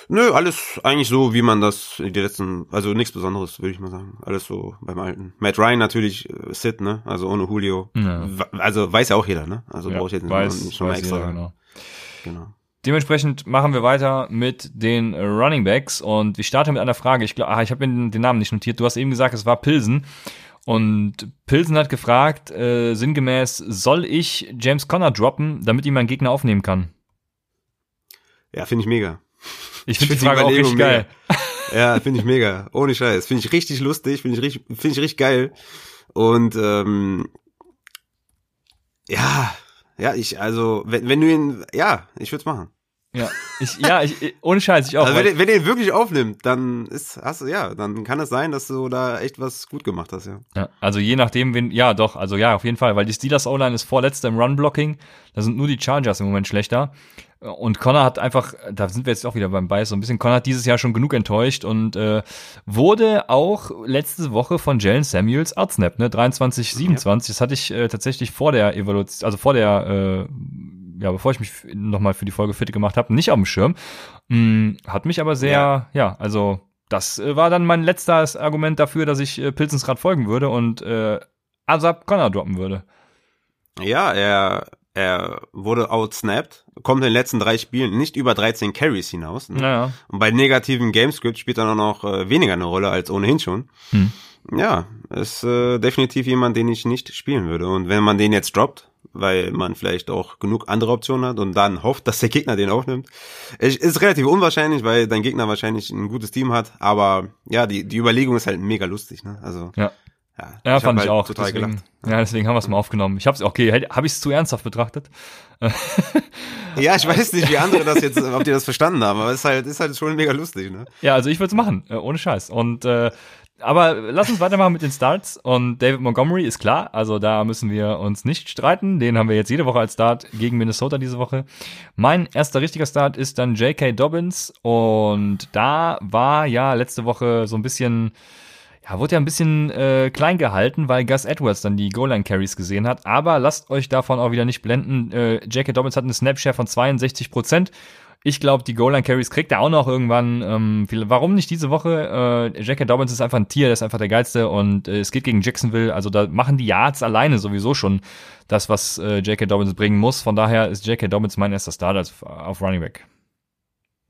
[SPEAKER 3] Nö, alles eigentlich so, wie man das die letzten, also nichts Besonderes, würde ich mal sagen. Alles so beim Alten. Matt Ryan natürlich äh, Sid, ne? Also ohne Julio. Ja. Also weiß ja auch jeder, ne? Also ja, brauche ich jetzt weiß, nicht schon mal extra. Jeder, genau.
[SPEAKER 2] genau. Dementsprechend machen wir weiter mit den Running Backs und ich starte mit einer Frage. Ich glaube, ah, ich habe mir den Namen nicht notiert. Du hast eben gesagt, es war Pilsen. Und Pilsen hat gefragt, äh, sinngemäß, soll ich James Conner droppen, damit ihn mein Gegner aufnehmen kann?
[SPEAKER 3] Ja, finde ich mega.
[SPEAKER 2] Ich finde find die Frage auch richtig geil.
[SPEAKER 3] Ja, finde ich mega. Ohne Scheiß. Finde ich richtig lustig, finde ich richtig, finde ich richtig geil. Und ähm, ja, ja, ich, also, wenn, wenn du ihn, ja, ich würde es machen.
[SPEAKER 2] Ja, ich, ja, ich, ohne Scheiß, ich auch.
[SPEAKER 3] Also wenn, wenn ihr wirklich aufnimmt, dann ist, hast du, ja, dann kann es sein, dass du da echt was gut gemacht hast, ja.
[SPEAKER 2] Ja, also je nachdem, wen, ja, doch, also ja, auf jeden Fall, weil die Steelers O-Line ist vorletzter im Run-Blocking, da sind nur die Chargers im Moment schlechter. Und Connor hat einfach, da sind wir jetzt auch wieder beim Bias so ein bisschen, Connor hat dieses Jahr schon genug enttäuscht und äh, wurde auch letzte Woche von Jalen Samuels outsnapped, ne, 23, 27, ja. das hatte ich äh, tatsächlich vor der Evaluation, also vor der äh, ja, bevor ich mich nochmal für die Folge fit gemacht habe, nicht auf dem Schirm. Hm, hat mich aber sehr, ja, ja also das äh, war dann mein letztes Argument dafür, dass ich äh, Pilzensrad folgen würde und äh, Asap Connor droppen würde.
[SPEAKER 3] Ja, er, er wurde outsnapped, kommt in den letzten drei Spielen nicht über 13 Carries hinaus. Ne?
[SPEAKER 2] Ja.
[SPEAKER 3] Und bei negativen Gamescript spielt er noch äh, weniger eine Rolle als ohnehin schon. Hm. Ja, ist äh, definitiv jemand, den ich nicht spielen würde. Und wenn man den jetzt droppt, weil man vielleicht auch genug andere Optionen hat und dann hofft, dass der Gegner den aufnimmt. Es ist relativ unwahrscheinlich, weil dein Gegner wahrscheinlich ein gutes Team hat, aber ja, die, die Überlegung ist halt mega lustig, ne? Also
[SPEAKER 2] Ja.
[SPEAKER 3] ja,
[SPEAKER 2] Ja,
[SPEAKER 3] ich
[SPEAKER 2] fand
[SPEAKER 3] hab
[SPEAKER 2] ich
[SPEAKER 3] halt
[SPEAKER 2] auch.
[SPEAKER 3] total
[SPEAKER 2] deswegen,
[SPEAKER 3] gelacht.
[SPEAKER 2] ja, deswegen haben wir es mal aufgenommen. Ich hab's, okay, habe ich es zu ernsthaft betrachtet?
[SPEAKER 3] Ja, ich weiß nicht, wie andere das jetzt, ob die das verstanden haben, aber es ist halt, ist halt schon mega lustig, ne?
[SPEAKER 2] Ja, also ich würde es machen, äh, ohne Scheiß. Und äh, aber lass uns weitermachen mit den Starts. Und David Montgomery ist klar, also da müssen wir uns nicht streiten. Den haben wir jetzt jede Woche als Start gegen Minnesota diese Woche. Mein erster richtiger Start ist dann J.K. Dobbins. Und da war ja letzte Woche so ein bisschen, ja, wurde ja ein bisschen äh, klein gehalten, weil Gus Edwards dann die Goal-Line-Carries gesehen hat. Aber lasst euch davon auch wieder nicht blenden. Äh, J.K. Dobbins hat eine Snapshare von 62 Prozent. Ich glaube, die Goal-Line-Carries kriegt er auch noch irgendwann. Ähm, viel- warum nicht diese Woche? Äh, J.K. Dobbins ist einfach ein Tier, der ist einfach der geilste und äh, es geht gegen Jacksonville. Also da machen die Yards alleine sowieso schon das, was äh, J.K. Dobbins bringen muss. Von daher ist J.K. Dobbins mein erster Start auf Running Back.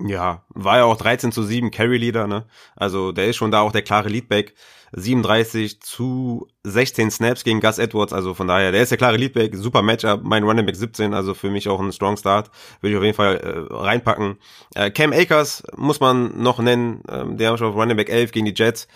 [SPEAKER 3] Ja, war ja auch 13 zu 7 Carry Leader, ne? Also der ist schon da auch der klare Leadback. 37 zu 16 Snaps gegen Gus Edwards, also von daher, der ist der klare Leadback, super Matchup, mein Running Back 17, also für mich auch ein Strong Start, will ich auf jeden Fall äh, reinpacken. Äh, Cam Akers muss man noch nennen, ähm, der haben schon auf Running Back 11 gegen die Jets.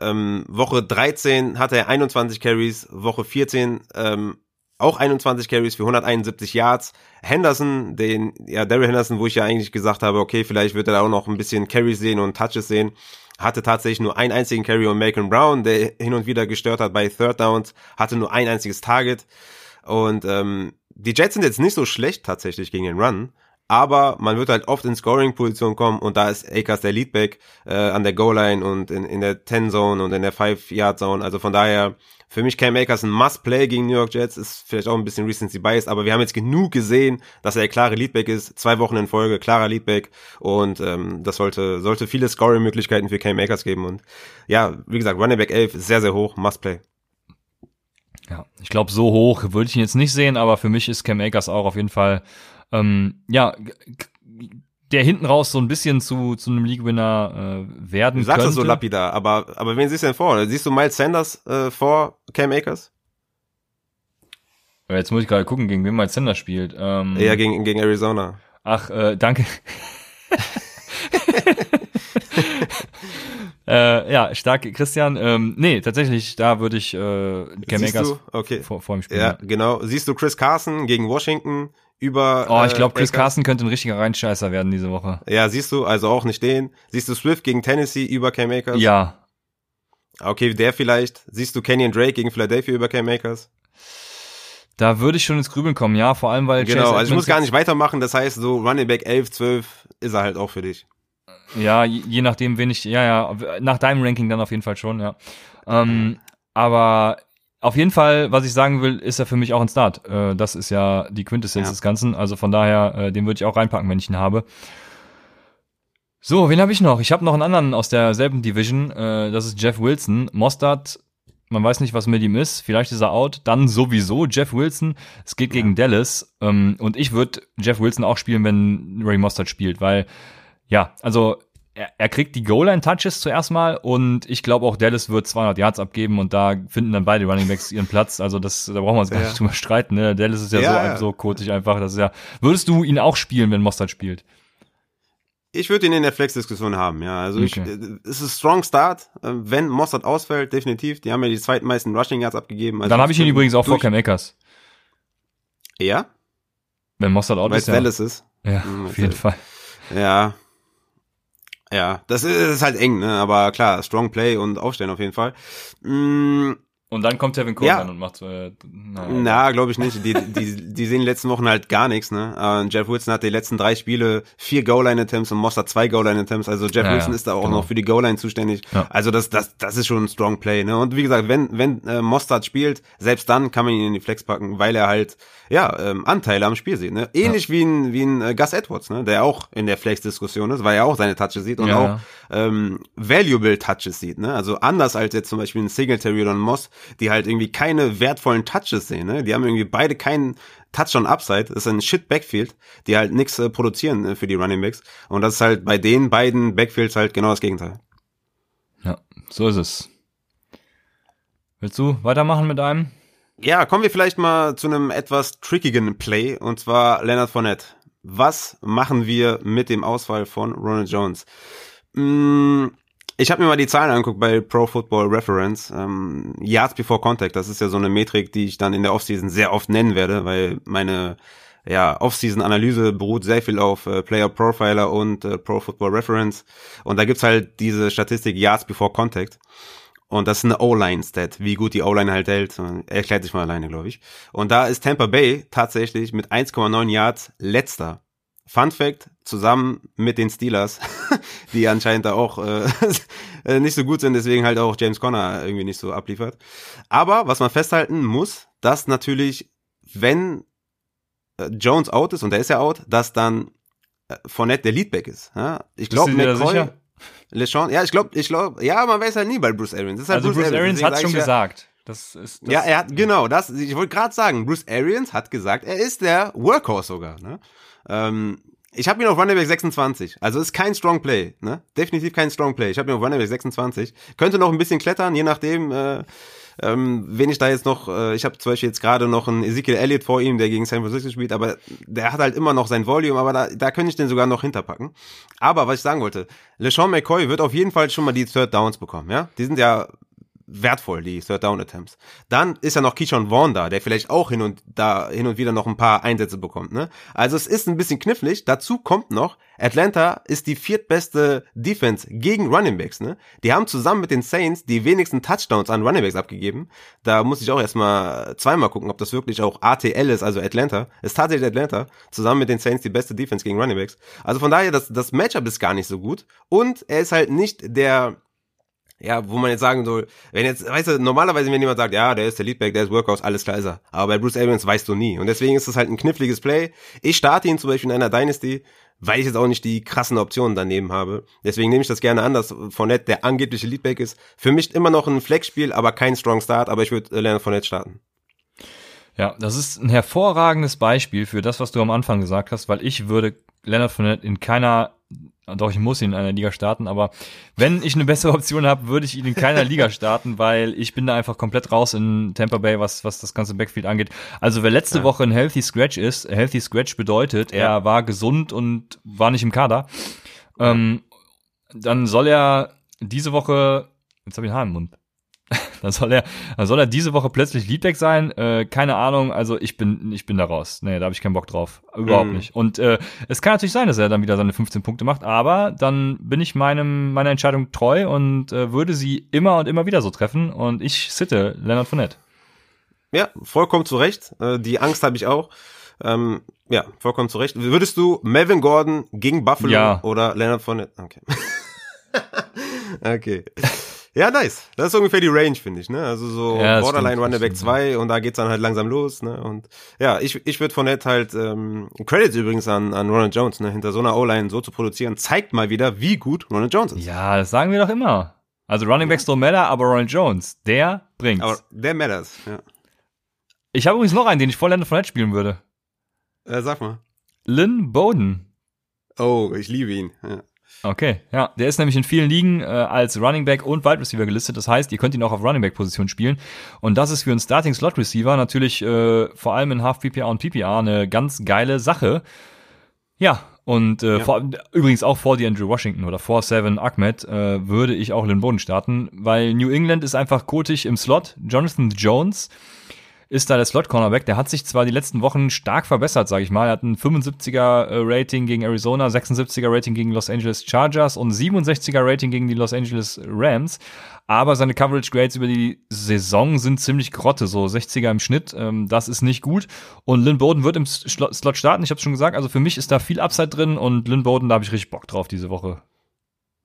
[SPEAKER 3] Ähm, Woche 13 hatte er 21 Carries, Woche 14 ähm, auch 21 Carries für 171 Yards. Henderson, den, ja, Daryl Henderson, wo ich ja eigentlich gesagt habe, okay, vielleicht wird er da auch noch ein bisschen Carries sehen und Touches sehen, hatte tatsächlich nur einen einzigen Carry und Malcolm Brown, der hin und wieder gestört hat bei Third Downs, hatte nur ein einziges Target. Und ähm, die Jets sind jetzt nicht so schlecht tatsächlich gegen den Run, aber man wird halt oft in Scoring-Position kommen und da ist Akers der Leadback äh, an der Goal-Line und in, in der 10-Zone und in der 5-Yard-Zone. Also von daher für mich Cam Akers ein Must-Play gegen New York Jets, ist vielleicht auch ein bisschen Recency Bias, aber wir haben jetzt genug gesehen, dass er der klare Leadback ist, zwei Wochen in Folge, klarer Leadback und ähm, das sollte, sollte viele Scoring-Möglichkeiten für Cam Akers geben und ja, wie gesagt, Running Back 11 ist sehr, sehr hoch, Must-Play.
[SPEAKER 2] Ja, ich glaube, so hoch würde ich ihn jetzt nicht sehen, aber für mich ist Cam Akers auch auf jeden Fall, ähm, ja, der hinten raus so ein bisschen zu, zu einem League-Winner äh, werden
[SPEAKER 3] Du sagst
[SPEAKER 2] könnte.
[SPEAKER 3] es so lapidar, aber, aber wen siehst du denn vor? Siehst du Miles Sanders äh, vor Cam Akers?
[SPEAKER 2] Jetzt muss ich gerade gucken, gegen wen Miles Sanders spielt. Ähm,
[SPEAKER 3] Ja, gegen, gegen Arizona.
[SPEAKER 2] Ach, äh, danke. äh, ja, stark, Christian. Ähm, nee, tatsächlich, da würde ich äh, Cam Akers?
[SPEAKER 3] Okay.
[SPEAKER 2] vor, vor ihm spielen.
[SPEAKER 3] Ja, genau. Siehst du Chris Carson gegen Washington über.
[SPEAKER 2] Oh, ich glaube,
[SPEAKER 3] äh,
[SPEAKER 2] Chris
[SPEAKER 3] Akers?
[SPEAKER 2] Carson könnte ein richtiger Reinscheißer werden diese Woche.
[SPEAKER 3] Ja, siehst du, also auch nicht den. Siehst du Swift gegen Tennessee über Cam Akers?
[SPEAKER 2] Ja,
[SPEAKER 3] Okay, der vielleicht. Siehst du Kenyon Drake gegen Philadelphia über Cam Akers?
[SPEAKER 2] da würde ich schon ins Grübeln kommen, ja, vor allem, weil
[SPEAKER 3] Genau,
[SPEAKER 2] Chase
[SPEAKER 3] also ich muss gar nicht weitermachen. Das heißt, so Running Back 11, 12 ist er halt auch für dich.
[SPEAKER 2] Ja, je je nachdem, wen ich, ja, ja, nach deinem Ranking dann auf jeden Fall schon, ja. Ähm, aber auf jeden Fall, was ich sagen will, ist er für mich auch ein Start. Äh, das ist ja die Quintessenz
[SPEAKER 3] Ja.
[SPEAKER 2] des Ganzen. Also von daher, äh, den würde ich auch reinpacken, wenn ich ihn habe. So, wen habe ich noch? Ich habe noch einen anderen aus derselben Division. Äh, das ist Jeff Wilson. Mostard, man weiß nicht, was mit ihm ist. Vielleicht ist er out. Dann sowieso Jeff Wilson. Es geht gegen Dallas. Ähm, und ich würde Jeff Wilson auch spielen, wenn Ray Mostard spielt, weil ja, also er, er kriegt die Goal-Line-Touches zuerst mal und ich glaube auch Dallas wird 200 Yards abgeben und da finden dann beide Running Backs ihren Platz. Also das, da brauchen wir uns gar
[SPEAKER 3] Ja.
[SPEAKER 2] nicht drüber streiten. Ne? Dallas ist ja,
[SPEAKER 3] Ja,
[SPEAKER 2] so,
[SPEAKER 3] ja.
[SPEAKER 2] so kotig einfach. Das ist ja. Würdest du ihn auch spielen, wenn Mostert spielt?
[SPEAKER 3] Ich würde ihn in der Flex-Diskussion haben, ja. Also ich,
[SPEAKER 2] Okay.
[SPEAKER 3] äh, es ist ein strong Start. Äh, Wenn Mossad ausfällt, definitiv. Die haben ja die zweitmeisten Rushing Yards abgegeben. Also
[SPEAKER 2] dann habe ich ihn übrigens auch vor Cam Akers.
[SPEAKER 3] Ja,
[SPEAKER 2] Wenn Mostert out
[SPEAKER 3] weil
[SPEAKER 2] ist,
[SPEAKER 3] es
[SPEAKER 2] ja.
[SPEAKER 3] Dallas ist.
[SPEAKER 2] Ja,
[SPEAKER 3] Hm,
[SPEAKER 2] auf jeden
[SPEAKER 3] das-
[SPEAKER 2] Fall.
[SPEAKER 3] Ja. Ja, das ist, halt eng, ne? Aber klar, strong Play und aufstellen auf jeden Fall. Mm,
[SPEAKER 2] Und dann kommt Tevin Coleman
[SPEAKER 3] Ja.
[SPEAKER 2] und macht äh, na,
[SPEAKER 3] Na, glaube ich nicht. Die, die, die sehen die letzten Wochen halt gar nichts, ne? Äh, Jeff Wilson hat die letzten drei Spiele vier Goal-Line-Attempts und Moss hat zwei Goal-Line-Attempts. Also Jeff
[SPEAKER 2] Ja,
[SPEAKER 3] Wilson
[SPEAKER 2] ja,
[SPEAKER 3] ist da auch
[SPEAKER 2] genau.
[SPEAKER 3] noch für die Goal-Line zuständig. Also das, das, das ist schon ein strong Play, ne? Und wie gesagt, wenn, wenn äh, Mostard spielt, selbst dann kann man ihn in die Flex packen, weil er halt, ja, ähm, Anteile am Spiel sieht, ne? Ähnlich wie ein, wie ein äh, Gus Edwards, ne? Der auch in der Flex-Diskussion ist, weil er auch seine Touches sieht und auch ähm, valuable Touches sieht, ne? Also anders als jetzt zum Beispiel ein Singletary oder ein Moss, die halt irgendwie keine wertvollen Touches sehen, ne? Die haben irgendwie beide keinen Touchdown Upside, das ist ein Shit Backfield, die halt nichts äh, produzieren äh, für die Running Backs und das ist halt bei den beiden Backfields halt genau das Gegenteil.
[SPEAKER 2] ja, so ist es. Willst du weitermachen mit einem?
[SPEAKER 3] ja, kommen wir vielleicht mal zu einem etwas trickigen Play, und zwar Leonard Fournette. Was machen wir mit dem Ausfall von Ronald Jones? Hm, ich habe mir mal die Zahlen angeguckt bei Pro Football Reference. Ähm, Yards before Contact, das ist ja so eine Metrik, die ich dann in der Offseason sehr oft nennen werde, weil meine ja, Off-Season-Analyse beruht sehr viel auf äh, Player Profiler und äh, Pro Football Reference. Und da gibt's halt diese Statistik Yards before Contact. Und das ist eine O-Line-Stat, wie gut die O-Line halt hält. Erklärt sich mal alleine, glaube ich. Und da ist Tampa Bay tatsächlich mit 1,9 Yards letzter. Fun Fact, zusammen mit den Steelers, die anscheinend da auch äh, nicht so gut sind, deswegen halt auch James Conner irgendwie nicht so abliefert. Aber was man festhalten muss, dass natürlich, wenn äh, Jones out ist, und der ist ja out, dass dann äh, Fournette der Leadback ist. Ja? Ich glaube, McCoy, LeSean, ja, ich glaube, ich glaube, ja, man weiß halt nie bei Bruce Arians.
[SPEAKER 2] Halt also Bruce, Bruce Arians, Arians hat schon gesagt. Das ist das
[SPEAKER 3] ja, er hat, genau, das, ich wollte gerade sagen, Bruce Arians hat gesagt, er ist der Workhorse sogar. Ne? Ähm, ich habe ihn auf Running Back 26. Also ist kein Strong Play, ne? Definitiv kein Strong Play. Ich habe ihn auf Running Back 26. Könnte noch ein bisschen klettern, je nachdem, äh, ähm, wen ich da jetzt noch, äh, ich habe zum Beispiel jetzt gerade noch einen Ezekiel Elliott vor ihm, der gegen San Francisco spielt, aber der hat halt immer noch sein Volume, aber da, da könnte ich den sogar noch hinterpacken. Aber was ich sagen wollte, LeSean McCoy wird auf jeden Fall schon mal die Third Downs bekommen, ja? Die sind ja wertvoll, die Third Down Attempts. Dann ist ja noch Keyshawn Vaughn da, der vielleicht auch hin und da hin und wieder noch ein paar Einsätze bekommt, ne? Also es ist ein bisschen knifflig. Dazu kommt noch, Atlanta ist die viertbeste Defense gegen Running Backs, ne? Die haben zusammen mit den Saints die wenigsten Touchdowns an Running Backs abgegeben. Da muss ich auch erstmal zweimal gucken, ob das wirklich auch ATL ist, also Atlanta. Ist tatsächlich Atlanta, zusammen mit den Saints die beste Defense gegen Running Backs. Also von daher, das, das Matchup ist gar nicht so gut. Und er ist halt nicht der ja, wo man jetzt sagen soll, wenn jetzt, weißt du, normalerweise, wenn jemand sagt, ja, der ist der Leadback, der ist Workhouse, alles klar ist er. Aber bei Bruce Arians weißt du nie. Und deswegen ist das halt ein kniffliges Play. Ich starte ihn zum Beispiel in einer Dynasty, weil ich jetzt auch nicht die krassen Optionen daneben habe. Deswegen nehme ich das gerne an, dass Fournette der angebliche Leadback ist. Für mich immer noch ein Flex-Spiel, aber kein Strong Start, aber ich würde äh, Leonard Fournette starten.
[SPEAKER 2] Ja, das ist ein hervorragendes Beispiel für das, was du am Anfang gesagt hast, weil ich würde Leonard Fournette in keiner doch, ich muss ihn in einer Liga starten, aber wenn ich eine bessere Option habe, würde ich ihn in keiner Liga starten, weil ich bin da einfach komplett raus in Tampa Bay, was, was das ganze Backfield angeht. Also wer letzte ja. Woche ein Healthy Scratch ist, Healthy Scratch bedeutet, er ja. war gesund und war nicht im Kader, ähm, dann soll er diese Woche, jetzt habe ich einen Haar im Mund, dann soll er, dann soll er diese Woche plötzlich Leadback sein. Äh, keine Ahnung, also ich bin, ich bin da raus. Nee, da habe ich keinen Bock drauf. Überhaupt mhm. nicht. Und äh, es kann natürlich sein, dass er dann wieder seine 15 Punkte macht, aber dann bin ich meinem, meiner Entscheidung treu und äh, würde sie immer und immer wieder so treffen. Und ich sitte Leonard Fournette.
[SPEAKER 3] Ja, vollkommen zu Recht. Äh, die Angst habe ich auch. Ähm, ja, vollkommen zu Recht. Würdest du Melvin Gordon gegen Buffalo ja. oder Leonard Fournette? Okay. okay. Ja, nice. Das ist ungefähr die Range, finde ich, ne? Also so ja, Borderline Running Back 2 und da geht's dann halt langsam los, ne? Und ja, ich, ich würde von Nett halt ähm, Credits übrigens an, an Ronald Jones, ne? Hinter so einer O-Line so zu produzieren, zeigt mal wieder, wie gut Ronald Jones ist.
[SPEAKER 2] Ja, das sagen wir doch immer. Also Running Backs don't matter, aber Ronald Jones, der bringt's. Aber
[SPEAKER 3] der matters, ja.
[SPEAKER 2] Ich habe übrigens noch einen, den ich voll von Nett spielen würde.
[SPEAKER 3] Äh, sag mal.
[SPEAKER 2] Lynn Bowden.
[SPEAKER 3] Oh, ich liebe ihn. Ja.
[SPEAKER 2] Okay, ja, der ist nämlich in vielen Ligen äh, als Running Back und Wide Receiver gelistet. Das heißt, ihr könnt ihn auch auf Running Back Position spielen. Und das ist für einen Starting Slot Receiver natürlich äh, vor allem in Half PPR und PPR eine ganz geile Sache. Ja, und äh, ja. vor, übrigens auch vor die Andrew Washington oder vor Seven Ahmed äh, würde ich auch Lynn Boden starten, weil New England ist einfach kotig im Slot. Jonathan Jones ist da der Slot-Cornerback. Der hat sich zwar die letzten Wochen stark verbessert, sage ich mal. Er hat ein 75er-Rating gegen Arizona, 76er-Rating gegen Los Angeles Chargers und 67er-Rating gegen die Los Angeles Rams. Aber seine Coverage Grades über die Saison sind ziemlich grotte, so 60er im Schnitt. Ähm, das ist nicht gut. Und Lynn Bowden wird im Slot starten, ich habe schon gesagt. Also für mich ist da viel Upside drin und Lynn Bowden, da habe ich richtig Bock drauf diese Woche.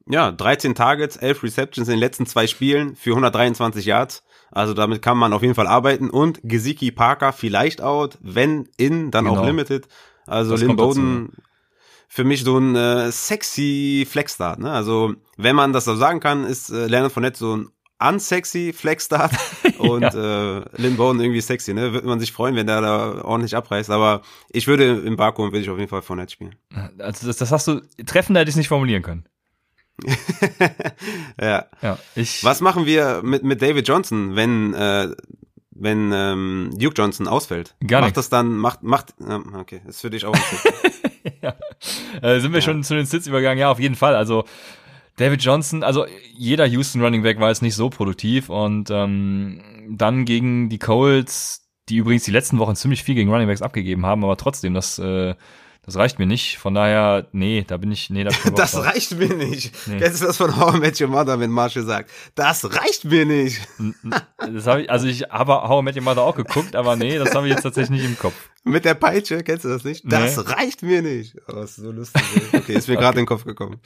[SPEAKER 3] Ja, 13 Targets, 11 Receptions in den letzten zwei Spielen für 123 Yards. Also damit kann man auf jeden Fall arbeiten. Und Gesicki Parker vielleicht out, wenn in, dann genau. auch limited. Also das Lynn Bowden für mich so ein äh, sexy Flexstart. Ne? Also wenn man das so sagen kann, ist äh, Leonard Fournette so ein unsexy Flexstart und ja. äh, Lynn Bowden irgendwie sexy. Ne? Würde man sich freuen, wenn der da ordentlich abreißt. Aber ich würde im Vakuum würde ich auf jeden Fall Fournette spielen.
[SPEAKER 2] Also das, das hast du treffender hätte ich nicht formulieren können.
[SPEAKER 3] ja. ja ich, Was machen wir mit, mit David Johnson, wenn äh, wenn ähm, Duke Johnson ausfällt?
[SPEAKER 2] Gar
[SPEAKER 3] macht
[SPEAKER 2] nichts.
[SPEAKER 3] das dann, macht, macht, äh, okay, ist für dich auch
[SPEAKER 2] ja. Äh, sind wir
[SPEAKER 3] Ja.
[SPEAKER 2] schon zu den Sits übergegangen? Ja, auf jeden Fall. Also David Johnson, also jeder Houston Running Back war jetzt nicht so produktiv und ähm, dann gegen die Colts, die übrigens die letzten Wochen ziemlich viel gegen Running Backs abgegeben haben, aber trotzdem, das äh, das reicht mir nicht. Von daher, nee, da bin ich, nee, da bin ich
[SPEAKER 3] Das reicht mir nicht.
[SPEAKER 2] Nee.
[SPEAKER 3] Kennst du das von How I Met Your Mother, wenn Marshall sagt, das reicht mir nicht.
[SPEAKER 2] Das habe ich, also ich habe How I Met Your Mother auch geguckt, aber nee, das habe ich jetzt tatsächlich nicht im Kopf.
[SPEAKER 3] Mit der Peitsche, kennst du das nicht? Das
[SPEAKER 2] Nee.
[SPEAKER 3] reicht mir nicht. Oh, das ist so lustig. Okay, ist mir gerade in den Kopf gekommen.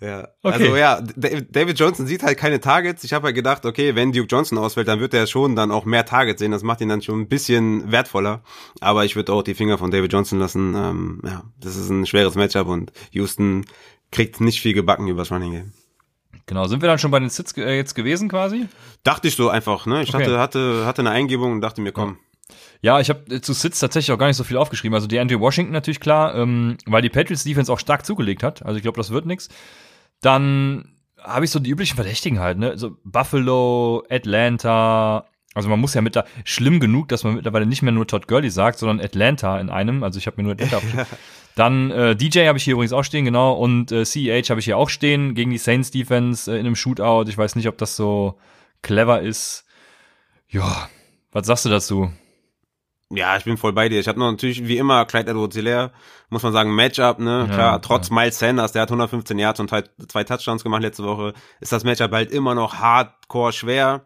[SPEAKER 3] Ja.
[SPEAKER 2] Okay.
[SPEAKER 3] Also ja, David Johnson sieht halt keine Targets. Ich habe halt gedacht, okay, wenn Duke Johnson ausfällt, dann wird er schon dann auch mehr Targets sehen. Das macht ihn dann schon ein bisschen wertvoller. Aber ich würde auch die Finger von David Johnson lassen. Ähm, ja, das ist ein schweres Matchup und Houston kriegt nicht viel gebacken übers Running Game.
[SPEAKER 2] Genau, sind wir dann schon bei den Sits äh, jetzt gewesen quasi?
[SPEAKER 3] Dachte ich so einfach, ne? Ich
[SPEAKER 2] Okay.
[SPEAKER 3] hatte, hatte, hatte eine Eingebung und dachte mir, komm.
[SPEAKER 2] Ja, ich habe zu Sits tatsächlich auch gar nicht so viel aufgeschrieben. Also die Andrew Washington natürlich klar, ähm, weil die Patriots Defense auch stark zugelegt hat. Also ich glaube, das wird nix. Dann habe ich so die üblichen Verdächtigen halt, ne? So Buffalo, Atlanta. Also man muss ja mit da schlimm genug, dass man mittlerweile nicht mehr nur Todd Gurley sagt, sondern Atlanta in einem. Also ich habe mir nur Atlanta aufgeschrieben. Dann äh, DJ habe ich hier übrigens auch stehen, genau. Und äh, CEH habe ich hier auch stehen gegen die Saints Defense äh, in einem Shootout. Ich weiß nicht, ob das so clever ist. Ja, was sagst du dazu?
[SPEAKER 3] Ja, ich bin voll bei dir. Ich hatte noch natürlich wie immer Clyde Edwards Hilaire, muss man sagen, Matchup, ne? Klar,
[SPEAKER 2] Ja,
[SPEAKER 3] trotz Miles Sanders, der hat 115 Yards und halt zwei Touchdowns gemacht letzte Woche, ist das Matchup halt immer noch hardcore schwer.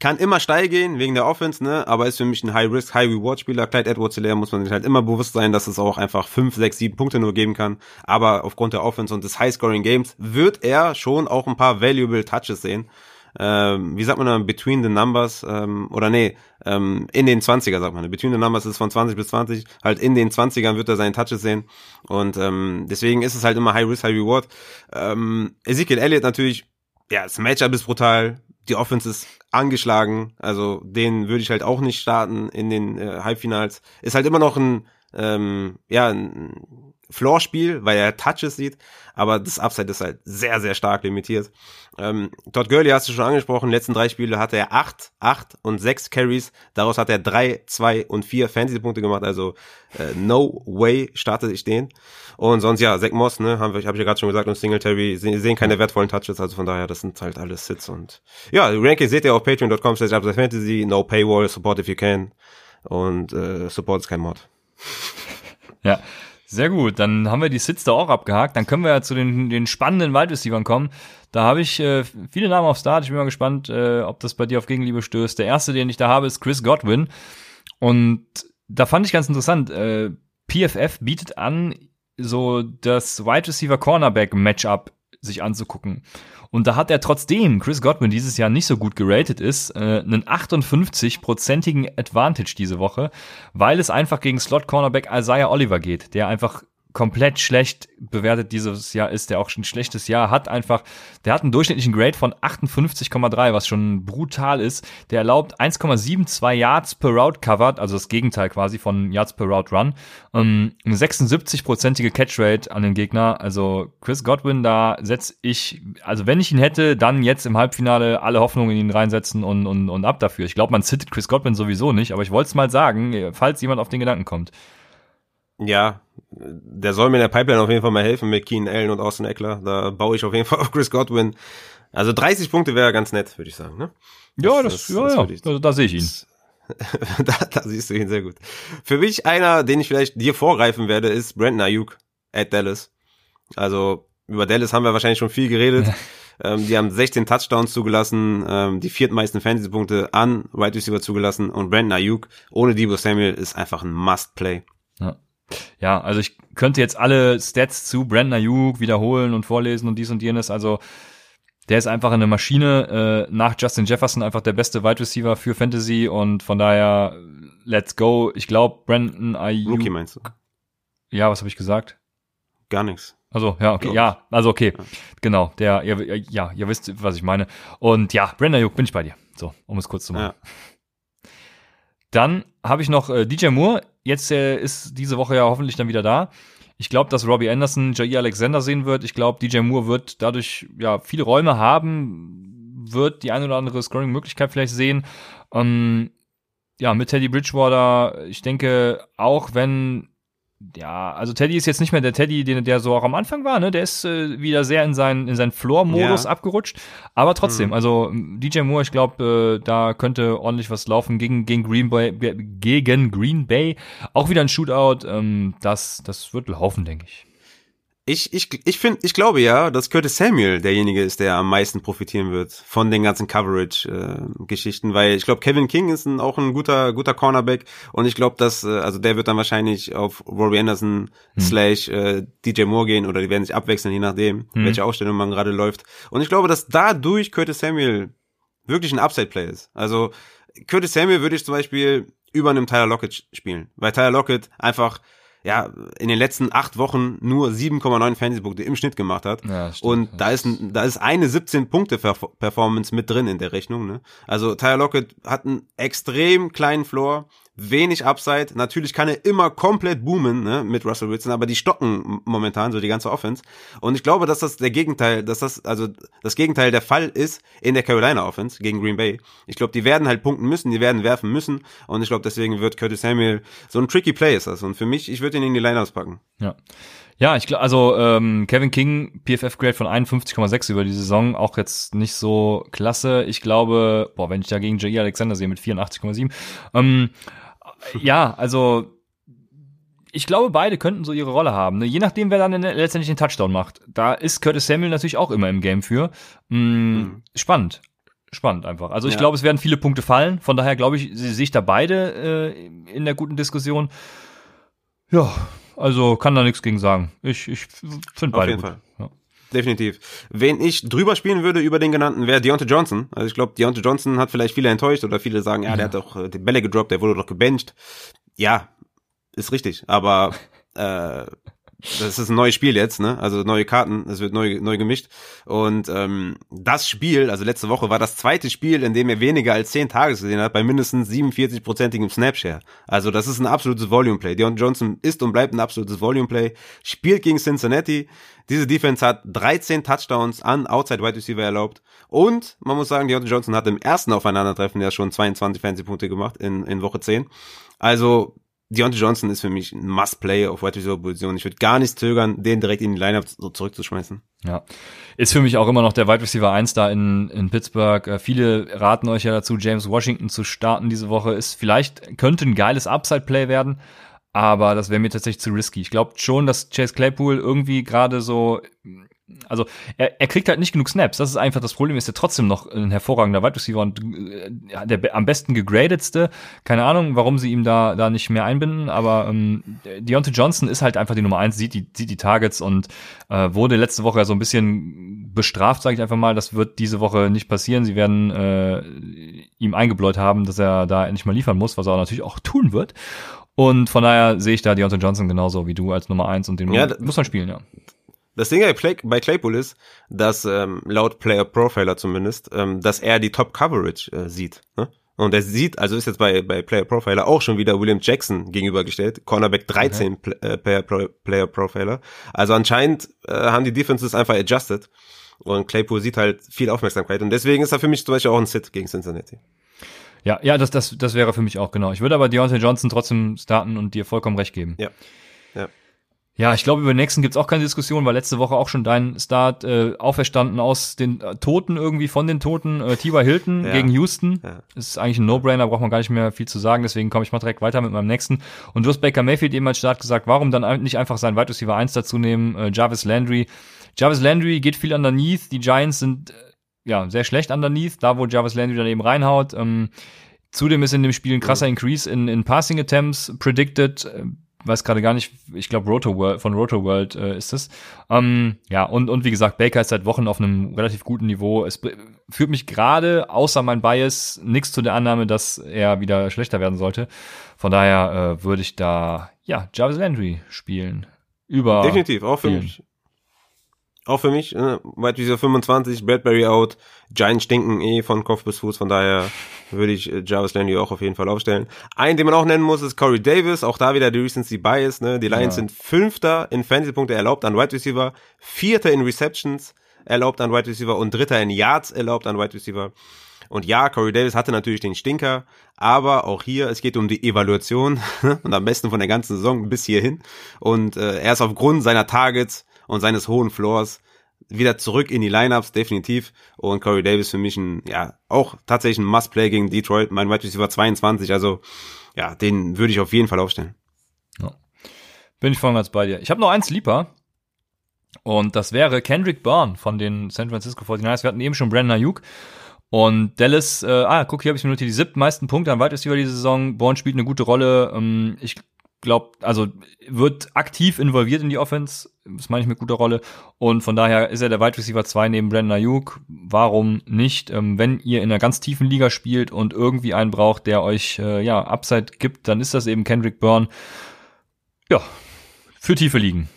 [SPEAKER 3] Kann immer steil gehen wegen der Offense, ne? Aber ist für mich ein High-Risk, High-Reward-Spieler. Clyde Edwards Hilaire muss man sich halt immer bewusst sein, dass es auch einfach 5, 6, 7 Punkte nur geben kann. Aber aufgrund der Offense und des High-Scoring-Games wird er schon auch ein paar valuable Touches sehen. Ähm, wie sagt man dann, between the numbers, ähm, oder nee, ähm, in den 20er sagt man. Between the numbers ist von 20 bis 20, halt in den 20ern wird er seine Touches sehen. Und ähm, deswegen ist es halt immer High Risk, High Reward. Ähm, Ezekiel Elliott natürlich, ja, das Matchup ist brutal, die Offense ist angeschlagen, also den würde ich halt auch nicht starten in den äh, Halbfinals. Ist halt immer noch ein, ähm, ja, ein Floor-Spiel, weil er Touches sieht, aber das Upside ist halt sehr, sehr stark limitiert. Ähm, Todd Gurley hast du schon angesprochen, letzten drei Spiele hatte er acht, acht und sechs Carries, daraus hat er drei, zwei und vier Fantasy-Punkte gemacht, also äh, no way starte ich den. Und sonst ja, Zach Moss, ne, habe ich ja gerade schon gesagt, und Singletary sehen, sehen keine wertvollen Touches, also von daher, das sind halt alles Sits und ja, die Rankings seht ihr auf patreon.com slash fantasy, no paywall, support if you can und äh, support ist kein Mod.
[SPEAKER 2] Ja, sehr gut. Dann haben wir die Sits da auch abgehakt. Dann können wir ja zu den, den spannenden Wide Receivers kommen. Da habe ich äh, viele Namen auf Start. Ich bin mal gespannt, äh, ob das bei dir auf Gegenliebe stößt. Der erste, den ich da habe, ist Chris Godwin. Und da fand ich ganz interessant. Äh, PFF bietet an, so das Wide Receiver Cornerback Matchup sich anzugucken. Und da hat er trotzdem Chris Godwin dieses Jahr nicht so gut geratet ist, äh, einen 58-prozentigen Advantage diese Woche, weil es einfach gegen Slot-Cornerback Isaiah Oliver geht, der einfach komplett schlecht bewertet dieses Jahr ist, der auch schon ein schlechtes Jahr hat einfach, der hat einen durchschnittlichen Grade von 58,3, was schon brutal ist. Der erlaubt 1,72 Yards per Route covered, also das Gegenteil quasi von Yards per Route Run. Ähm, eine 76-prozentige Catchrate an den Gegner. Also Chris Godwin, da setze ich, also wenn ich ihn hätte, dann jetzt im Halbfinale alle Hoffnungen in ihn reinsetzen und, und, und ab dafür. Ich glaube, man sittet Chris Godwin sowieso nicht, aber ich wollte es mal sagen, falls jemand auf den Gedanken kommt.
[SPEAKER 3] Ja, der soll mir in der Pipeline auf jeden Fall mal helfen mit Keen Allen und Austin Eckler. Da baue ich auf jeden Fall auf Chris Godwin. Also 30 Punkte wäre ganz nett, würde ich sagen. Ne?
[SPEAKER 2] Ja, das,
[SPEAKER 3] das-
[SPEAKER 2] ja,
[SPEAKER 3] das
[SPEAKER 2] ja,
[SPEAKER 3] ich-
[SPEAKER 2] da, da sehe ich ihn.
[SPEAKER 3] da, da siehst du ihn sehr gut. Für mich einer, den ich vielleicht dir vorgreifen werde, ist Brandon Ayuk at Dallas. Also über Dallas haben wir wahrscheinlich schon viel geredet. ähm, die haben 16 Touchdowns zugelassen, ähm, die viertmeisten Fantasy-Punkte an Wide Receiver zugelassen und Brandon Ayuk ohne Debo Samuel ist einfach ein Must-Play.
[SPEAKER 2] Ja, also ich könnte jetzt alle Stats zu Brandon Ayuk wiederholen und vorlesen und dies und jenes. Also der ist einfach eine Maschine äh, nach Justin Jefferson einfach der beste Wide Receiver für Fantasy und von daher let's go. Ich glaube Brandon Ayuk.
[SPEAKER 3] Rookie meinst du?
[SPEAKER 2] Ja, was habe ich gesagt?
[SPEAKER 3] Gar nichts.
[SPEAKER 2] Also ja, okay, ja, also okay, genau, der, ihr, ja, ihr wisst, was ich meine. Und ja, Brandon Ayuk, bin ich bei dir. So, um es kurz zu machen.
[SPEAKER 3] Ja.
[SPEAKER 2] Dann habe ich noch äh, DJ Moore. Jetzt äh, ist diese Woche ja hoffentlich dann wieder da. Ich glaube, dass Robbie Anderson Jair Alexander sehen wird. Ich glaube, DJ Moore wird dadurch ja viele Räume haben, wird die eine oder andere Scoring-Möglichkeit vielleicht sehen. Ähm, ja, mit Teddy Bridgewater, ich denke, auch wenn ja, also Teddy ist jetzt nicht mehr der Teddy, den der so auch am Anfang war, ne? Der ist äh, wieder sehr in seinen in seinen Floor-Modus ja. abgerutscht. Aber trotzdem, mhm. also DJ Moore, ich glaube, äh, da könnte ordentlich was laufen gegen gegen Green Bay gegen Green Bay. Auch wieder ein Shootout. Ähm, das das wird laufen, denke ich.
[SPEAKER 3] Ich, ich, ich finde, ich glaube ja, dass Curtis Samuel derjenige ist, der am meisten profitieren wird von den ganzen Coverage-Geschichten, äh, weil ich glaube, Kevin King ist ein, auch ein guter, guter Cornerback und ich glaube, dass, äh, also der wird dann wahrscheinlich auf Rory Anderson hm. slash äh, DJ Moore gehen oder die werden sich abwechseln, je nachdem, hm. welche Ausstellung man gerade läuft. Und ich glaube, dass dadurch Curtis Samuel wirklich ein Upside-Play ist. Also Curtis Samuel würde ich zum Beispiel über einem Tyler Lockett spielen, weil Tyler Lockett einfach ja, in den letzten acht Wochen nur 7,9 Fantasy-Punkte im Schnitt gemacht hat. Ja, stimmt. Und da ist, da ist eine 17-Punkte-Performance mit drin in der Rechnung. Ne? Also Tyler Lockett hat einen extrem kleinen Floor, wenig Upside. Natürlich kann er immer komplett boomen ne, mit Russell Wilson, aber die stocken momentan so die ganze Offense. Und ich glaube, dass das der Gegenteil, dass das also das Gegenteil der Fall ist in der Carolina Offense gegen Green Bay. Ich glaube, die werden halt punkten müssen, die werden werfen müssen. Und ich glaube, deswegen wird Curtis Samuel so ein tricky Play ist das. Und für mich, ich würde ihn in die Lineouts packen.
[SPEAKER 2] Ja. Ja, ich glaube, also ähm, Kevin King, PFF-Grade von 51,6 über die Saison, auch jetzt nicht so klasse. Ich glaube, boah, wenn ich da gegen J.E. Alexander sehe mit 84,7, ähm, ja, also ich glaube, beide könnten so ihre Rolle haben. Ne? Je nachdem, wer dann letztendlich den Touchdown macht. Da ist Curtis Samuel natürlich auch immer im Game für. Mm, mhm. Spannend. Spannend einfach. Also ich ja. glaube, es werden viele Punkte fallen. Von daher glaube ich, sehe ich da beide äh, in der guten Diskussion. Ja, also kann da nichts gegen sagen. Ich, ich finde beide Auf jeden gut. Fall. Ja.
[SPEAKER 3] Definitiv. Wen ich drüber spielen würde über den genannten, wäre Deontay Johnson. Also ich glaube, Deontay Johnson hat vielleicht viele enttäuscht oder viele sagen, ja, ja. der hat doch äh, die Bälle gedroppt, der wurde doch gebencht. Ja, ist richtig. Aber äh, das ist ein neues Spiel jetzt, ne? Also neue Karten, es wird neu, neu gemischt. Und ähm, das Spiel, also letzte Woche, war das zweite Spiel, in dem er weniger als 10 Tages gesehen hat, bei mindestens 47-prozentigem Snapshare. Also das ist ein absolutes Volume-Play. Deon Johnson ist und bleibt ein absolutes Volume-Play. Spielt gegen Cincinnati. Diese Defense hat 13 Touchdowns an Outside Wide Receiver erlaubt. Und man muss sagen, Deontay Johnson hat im ersten Aufeinandertreffen ja schon 22 Fantasy-Punkte gemacht in, in Woche 10. Also Deontay Johnson ist für mich ein Must-Play auf Wide Receiver Position. Ich würde gar nicht zögern, den direkt in die Lineup so zurückzuschmeißen.
[SPEAKER 2] Ja. Ist für mich auch immer noch der Wide Receiver 1 da in, in Pittsburgh. Äh, viele raten euch ja dazu, James Washington zu starten diese Woche. Ist vielleicht, könnte ein geiles Upside-Play werden. Aber das wäre mir tatsächlich zu risky. Ich glaube schon, dass Chase Claypool irgendwie gerade so also er, er kriegt halt nicht genug Snaps. Das ist einfach das Problem. Ist er trotzdem noch ein hervorragender Wide Receiver und äh, der am besten gegradetste. Keine Ahnung, warum sie ihm da da nicht mehr einbinden. Aber ähm, Deontay Johnson ist halt einfach die Nummer eins, sieht die sieht die Targets und äh, wurde letzte Woche ja so ein bisschen bestraft, sage ich einfach mal. Das wird diese Woche nicht passieren. Sie werden äh, ihm eingebläut haben, dass er da endlich mal liefern muss, was er natürlich auch tun wird. Und von daher sehe ich da Deontay Johnson genauso wie du als Nummer eins und den ja, muss man spielen, ja.
[SPEAKER 3] Das Ding bei, Claypool ist, dass ähm, laut Player Profiler zumindest, ähm, dass er die Top Coverage äh, sieht. Ne? Und er sieht, also ist jetzt bei, bei Player Profiler auch schon wieder William Jackson gegenübergestellt, Cornerback 13 okay. Pl äh, Player, Pro Player Profiler. Also anscheinend äh, haben die Defenses einfach adjusted und Claypool sieht halt viel Aufmerksamkeit und deswegen ist er für mich zum Beispiel auch ein Sit gegen Cincinnati.
[SPEAKER 2] Ja, ja, das, das, das wäre für mich auch genau. Ich würde aber Deontay Johnson trotzdem starten und dir vollkommen recht geben.
[SPEAKER 3] Ja. Ja.
[SPEAKER 2] Ja, ich glaube, über den nächsten gibt's auch keine Diskussion, weil letzte Woche auch schon dein Start äh, auferstanden aus den äh, Toten irgendwie, von den Toten. Äh, T.Y. Hilton ja. gegen Houston. Ja. Ist eigentlich ein No-Brainer, braucht man gar nicht mehr viel zu sagen, deswegen komme ich mal direkt weiter mit meinem nächsten. Und du hast Baker Mayfield eben als Start gesagt, warum dann nicht einfach seinen Wide Receiver 1 dazu nehmen, äh, Jarvis Landry. Jarvis Landry geht viel underneath, die Giants sind äh, ja sehr schlecht underneath, da wo Jarvis Landry dann eben reinhaut. Ähm, Zudem ist in dem Spiel ein krasser Increase in, in Passing Attempts predicted. Äh, weiß gerade gar nicht, ich glaube Roto World, von Roto World äh, ist es. Ähm, ja, und, und wie gesagt, Baker ist seit Wochen auf einem relativ guten Niveau. Es führt mich gerade, außer mein Bias, nichts zu der Annahme, dass er wieder schlechter werden sollte. Von daher äh, würde ich da, ja, Jarvis Landry spielen. Über.
[SPEAKER 3] Definitiv, auch für mich. Auch für mich, ne? Wide Receiver 25, Bradbury out, Giants stinken eh von Kopf bis Fuß, von daher würde ich äh, Jarvis Landry auch auf jeden Fall aufstellen. Einen, den man auch nennen muss, ist Corey Davis, auch da wieder die Recency Bias, ne? Die Lions ja. sind Fünfter in Fantasy-Punkte erlaubt an Wide Receiver, Vierter in Receptions, erlaubt an Wide Receiver und Dritter in Yards erlaubt an Wide Receiver. Und ja, Corey Davis hatte natürlich den Stinker, aber auch hier, es geht um die Evaluation und am besten von der ganzen Saison bis hierhin. Und äh, er ist aufgrund seiner Targets und seines hohen Floors wieder zurück in die Lineups, definitiv. Und Corey Davis für mich ein, ja, auch tatsächlich ein Must-Play gegen Detroit. Mein Wide Receiver 22, also ja, den würde ich auf jeden Fall aufstellen.
[SPEAKER 2] Ja. Bin ich voll ganz bei dir. Ich habe noch einen Sleeper. Und das wäre Kendrick Byrne von den San Francisco 49ers. Wir hatten eben schon Brandon Ayuk. Und Dallas, äh, ah, guck, hier habe ich mir nur die siebten meisten Punkte an Wide Receiver diese Saison. Bourne spielt eine gute Rolle. Ähm, ich glaube, also wird aktiv involviert in die Offense, das meine ich mit guter Rolle. Und von daher ist er der Wide Receiver 2 neben Brandon Ayuk. Warum nicht? Ähm, wenn ihr in einer ganz tiefen Liga spielt und irgendwie einen braucht, der euch äh, ja Upside gibt, dann ist das eben Kendrick Byrne. Ja, für tiefe Ligen.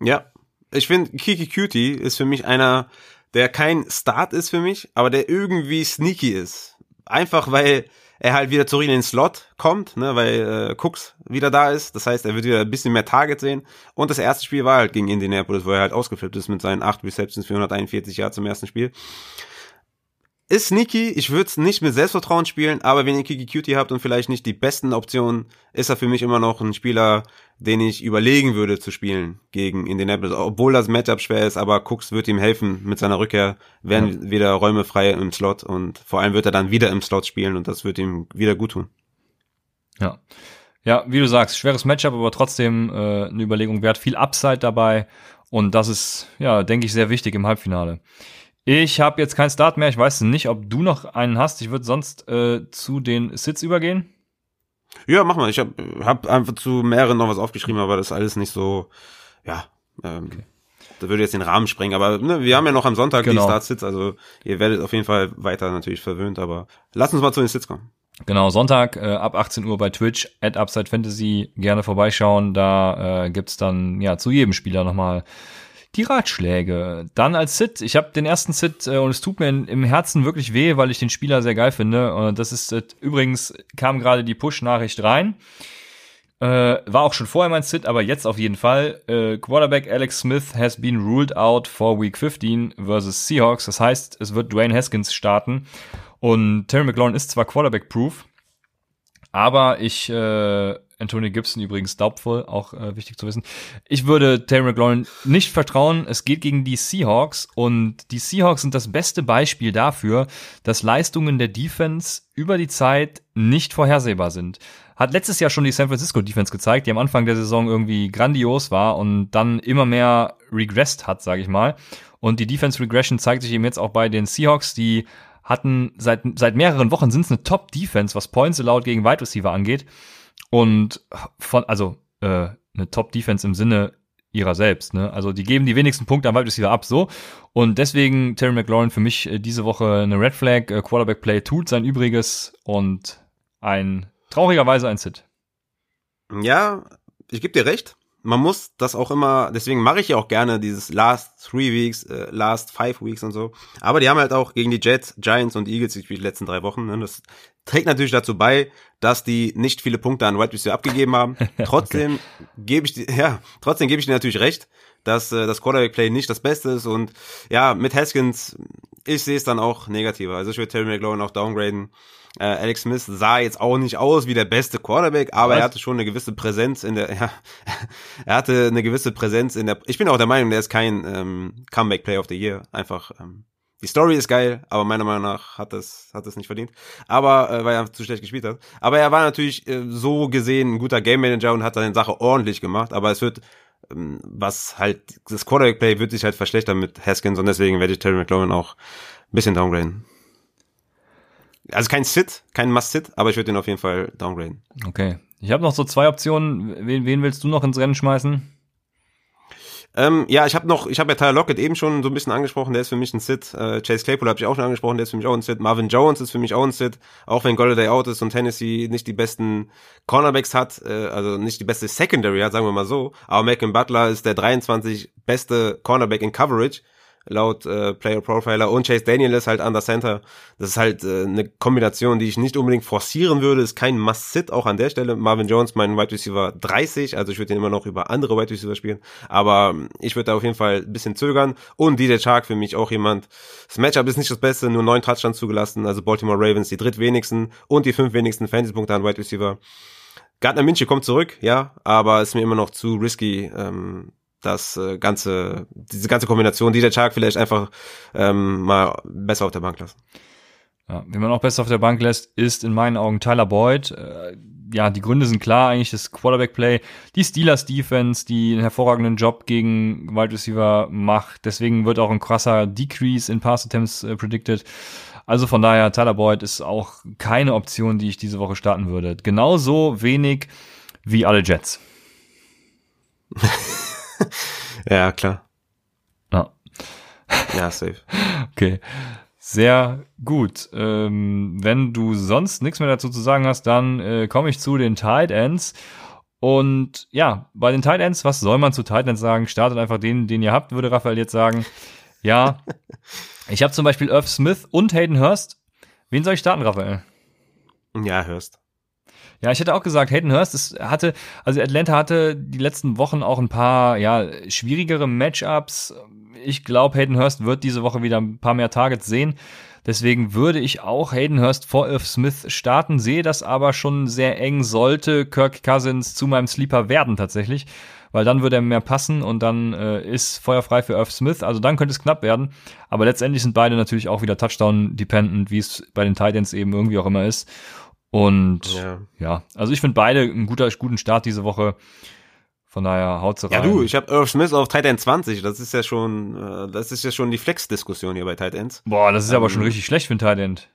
[SPEAKER 3] Ja, ich finde, Kiki Cutie ist für mich einer, der kein Start ist für mich, aber der irgendwie sneaky ist. Einfach weil er halt wieder zurück in den Slot kommt, ne, weil äh, Cooks wieder da ist. Das heißt, er wird wieder ein bisschen mehr Target sehen. Und das erste Spiel war halt gegen Indianapolis, wo er halt ausgeflippt ist mit seinen 8 Receptions für 141 Yards zum ersten Spiel. Ist sneaky, ich würde es nicht mit Selbstvertrauen spielen, aber wenn ihr Kiki Cutie habt und vielleicht nicht die besten Optionen, ist er für mich immer noch ein Spieler, den ich überlegen würde zu spielen gegen Indianapolis. Obwohl das Matchup schwer ist, aber Cooks wird ihm helfen mit seiner Rückkehr, werden ja. wieder Räume frei im Slot und vor allem wird er dann wieder im Slot spielen und das wird ihm wieder gut tun.
[SPEAKER 2] Ja. Ja, wie du sagst, schweres Matchup, aber trotzdem äh, eine Überlegung wert, viel Upside dabei und das ist, ja, denke ich, sehr wichtig im Halbfinale. Ich habe jetzt keinen Start mehr. Ich weiß nicht, ob du noch einen hast. Ich würde sonst äh, zu den Sits übergehen.
[SPEAKER 3] Ja, mach mal. Ich habe hab einfach zu mehreren noch was aufgeschrieben, aber das ist alles nicht so, ja, ähm, okay. da würde jetzt den Rahmen sprengen. Aber ne, wir haben ja noch am Sonntag genau. die Start-Sits, also ihr werdet auf jeden Fall weiter natürlich verwöhnt, aber lass uns mal zu den Sits kommen.
[SPEAKER 2] Genau, Sonntag äh, ab 18 Uhr bei Twitch at Upside Fantasy gerne vorbeischauen. Da äh, gibt's dann ja zu jedem Spieler nochmal die Ratschläge. Dann als Sit, ich habe den ersten Sit äh, und es tut mir in, im Herzen wirklich weh, weil ich den Spieler sehr geil finde. Und das ist äh, übrigens kam gerade die Push-Nachricht rein. Äh, war auch schon vorher mein Sit, aber jetzt auf jeden Fall. Äh, Quarterback Alex Smith has been ruled out for Week 15 versus Seahawks. Das heißt, es wird Dwayne Haskins starten. Und Terry McLaurin ist zwar Quarterback-proof, aber ich äh, Antonio Gibson übrigens doubtful, auch äh, wichtig zu wissen. Ich würde Terry McLaurin nicht vertrauen. Es geht gegen die Seahawks und die Seahawks sind das beste Beispiel dafür, dass Leistungen der Defense über die Zeit nicht vorhersehbar sind. Hat letztes Jahr schon die San Francisco Defense gezeigt, die am Anfang der Saison irgendwie grandios war und dann immer mehr regressed hat, sage ich mal. Und die Defense Regression zeigt sich eben jetzt auch bei den Seahawks, die hatten seit, seit mehreren Wochen sind es eine Top-Defense, was Points allowed gegen Wide Receiver angeht. Und von, also äh, eine Top-Defense im Sinne ihrer selbst. Ne? Also die geben die wenigsten Punkte am Wide Receiver ab, so. Und deswegen Terry McLaurin für mich äh, diese Woche eine Red Flag. Äh, Quarterback Play tut sein Übriges und ein traurigerweise ein Sit.
[SPEAKER 3] Ja, ich gebe dir recht man muss das auch immer, deswegen mache ich ja auch gerne dieses Last Three Weeks, äh, Last Five Weeks und so. Aber die haben halt auch gegen die Jets, Giants und Eagles gespielt die letzten drei Wochen. Ne? Das trägt natürlich dazu bei, dass die nicht viele Punkte an Wide Receiver abgegeben haben. Trotzdem okay. gebe ich, ja, trotzdem gebe ich dir natürlich recht, dass äh, das Quarterback Play nicht das Beste ist und ja, mit Haskins, ich sehe es dann auch negativer. Also ich würde Terry McLaurin auch downgraden. Äh, Alex Smith sah jetzt auch nicht aus wie der beste Quarterback, aber Was? er hatte schon eine gewisse Präsenz in der, ja, er hatte eine gewisse Präsenz in der, ich bin auch der Meinung, der ist kein ähm, Comeback Play of the Year, einfach, ähm, die Story ist geil, aber meiner Meinung nach hat das hat das nicht verdient. Aber äh, weil er zu schlecht gespielt hat. Aber er war natürlich äh, so gesehen ein guter Game Manager und hat seine Sache ordentlich gemacht. Aber es wird ähm, was halt das Quarterback Play wird sich halt verschlechtern mit Haskins und deswegen werde ich Terry McLaurin auch ein bisschen downgraden. Also kein Sit, kein Must-Sit, aber ich würde den auf jeden Fall downgraden.
[SPEAKER 2] Okay. Ich habe noch so zwei Optionen. Wen, wen willst du noch ins Rennen schmeißen?
[SPEAKER 3] Ähm, ja, ich habe noch, ich habe ja Tyler Lockett eben schon so ein bisschen angesprochen, der ist für mich ein Sit. Äh, Chase Claypool habe ich auch schon angesprochen, der ist für mich auch ein Sit. Marvin Jones ist für mich auch ein Sit, auch wenn Golladay out ist und Tennessee nicht die besten Cornerbacks hat, äh, also nicht die beste Secondary hat, sagen wir mal so. Aber Malcolm Butler ist der 23 beste Cornerback in Coverage laut äh, Player Profiler und Chase Daniel ist halt under center. Das ist halt äh, eine Kombination, die ich nicht unbedingt forcieren würde. Ist kein Must-Sit auch an der Stelle. Marvin Jones, mein Wide Receiver 30, also ich würde den immer noch über andere Wide Receiver spielen. Aber ähm, ich würde da auf jeden Fall ein bisschen zögern. Und DJ Chark für mich auch jemand. Das Matchup ist nicht das Beste, nur neun Touchdowns zugelassen. Also Baltimore Ravens die drittwenigsten und die fünf wenigsten Fantasy-Punkte an Wide Receiver. Gardner Minshew kommt zurück, ja, aber ist mir immer noch zu risky, ähm, das äh, ganze, diese ganze Kombination, die der Chark vielleicht einfach ähm, mal besser auf der Bank lassen.
[SPEAKER 2] Ja, wie man auch besser auf der Bank lässt, ist in meinen Augen Tyler Boyd. Äh, ja, die Gründe sind klar, eigentlich das Quarterback-Play, die Steelers Defense, die einen hervorragenden Job gegen Wide Receiver macht. Deswegen wird auch ein krasser Decrease in Pass Attempts äh, predicted. Also von daher, Tyler Boyd ist auch keine Option, die ich diese Woche starten würde. Genauso wenig wie alle Jets.
[SPEAKER 3] ja, klar.
[SPEAKER 2] Ja.
[SPEAKER 3] Ja, safe.
[SPEAKER 2] okay. Sehr gut. Ähm, wenn du sonst nichts mehr dazu zu sagen hast, dann äh, komme ich zu den Tight Ends. Und ja, bei den Tight Ends, was soll man zu Tight Ends sagen? Startet einfach den, den ihr habt, würde Raphael jetzt sagen. Ja, ich habe zum Beispiel Irv Smith und Hayden Hurst. Wen soll ich starten, Raphael?
[SPEAKER 3] Ja, Hurst.
[SPEAKER 2] Ja, ich hätte auch gesagt, Hayden Hurst es hatte, also Atlanta hatte die letzten Wochen auch ein paar, ja, schwierigere Matchups. Ich glaube, Hayden Hurst wird diese Woche wieder ein paar mehr Targets sehen. Deswegen würde ich auch Hayden Hurst vor Irv Smith starten, sehe das aber schon sehr eng, sollte Kirk Cousins zu meinem Sleeper werden tatsächlich, weil dann würde er mehr passen und dann äh, ist feuerfrei für Irv Smith, also dann könnte es knapp werden, aber letztendlich sind beide natürlich auch wieder Touchdown-dependent, wie es bei den Titans eben irgendwie auch immer ist und ja, ja also ich finde beide einen guter, guten Start diese Woche. Von daher haut sie
[SPEAKER 3] rein. Ja, du, ich habe Irv Smith auf Tight End 20. Das ist ja schon, äh, das ist ja schon die Flex-Diskussion hier bei Tight Ends.
[SPEAKER 2] Boah, das ist ähm, aber schon richtig schlecht für ein Tight End.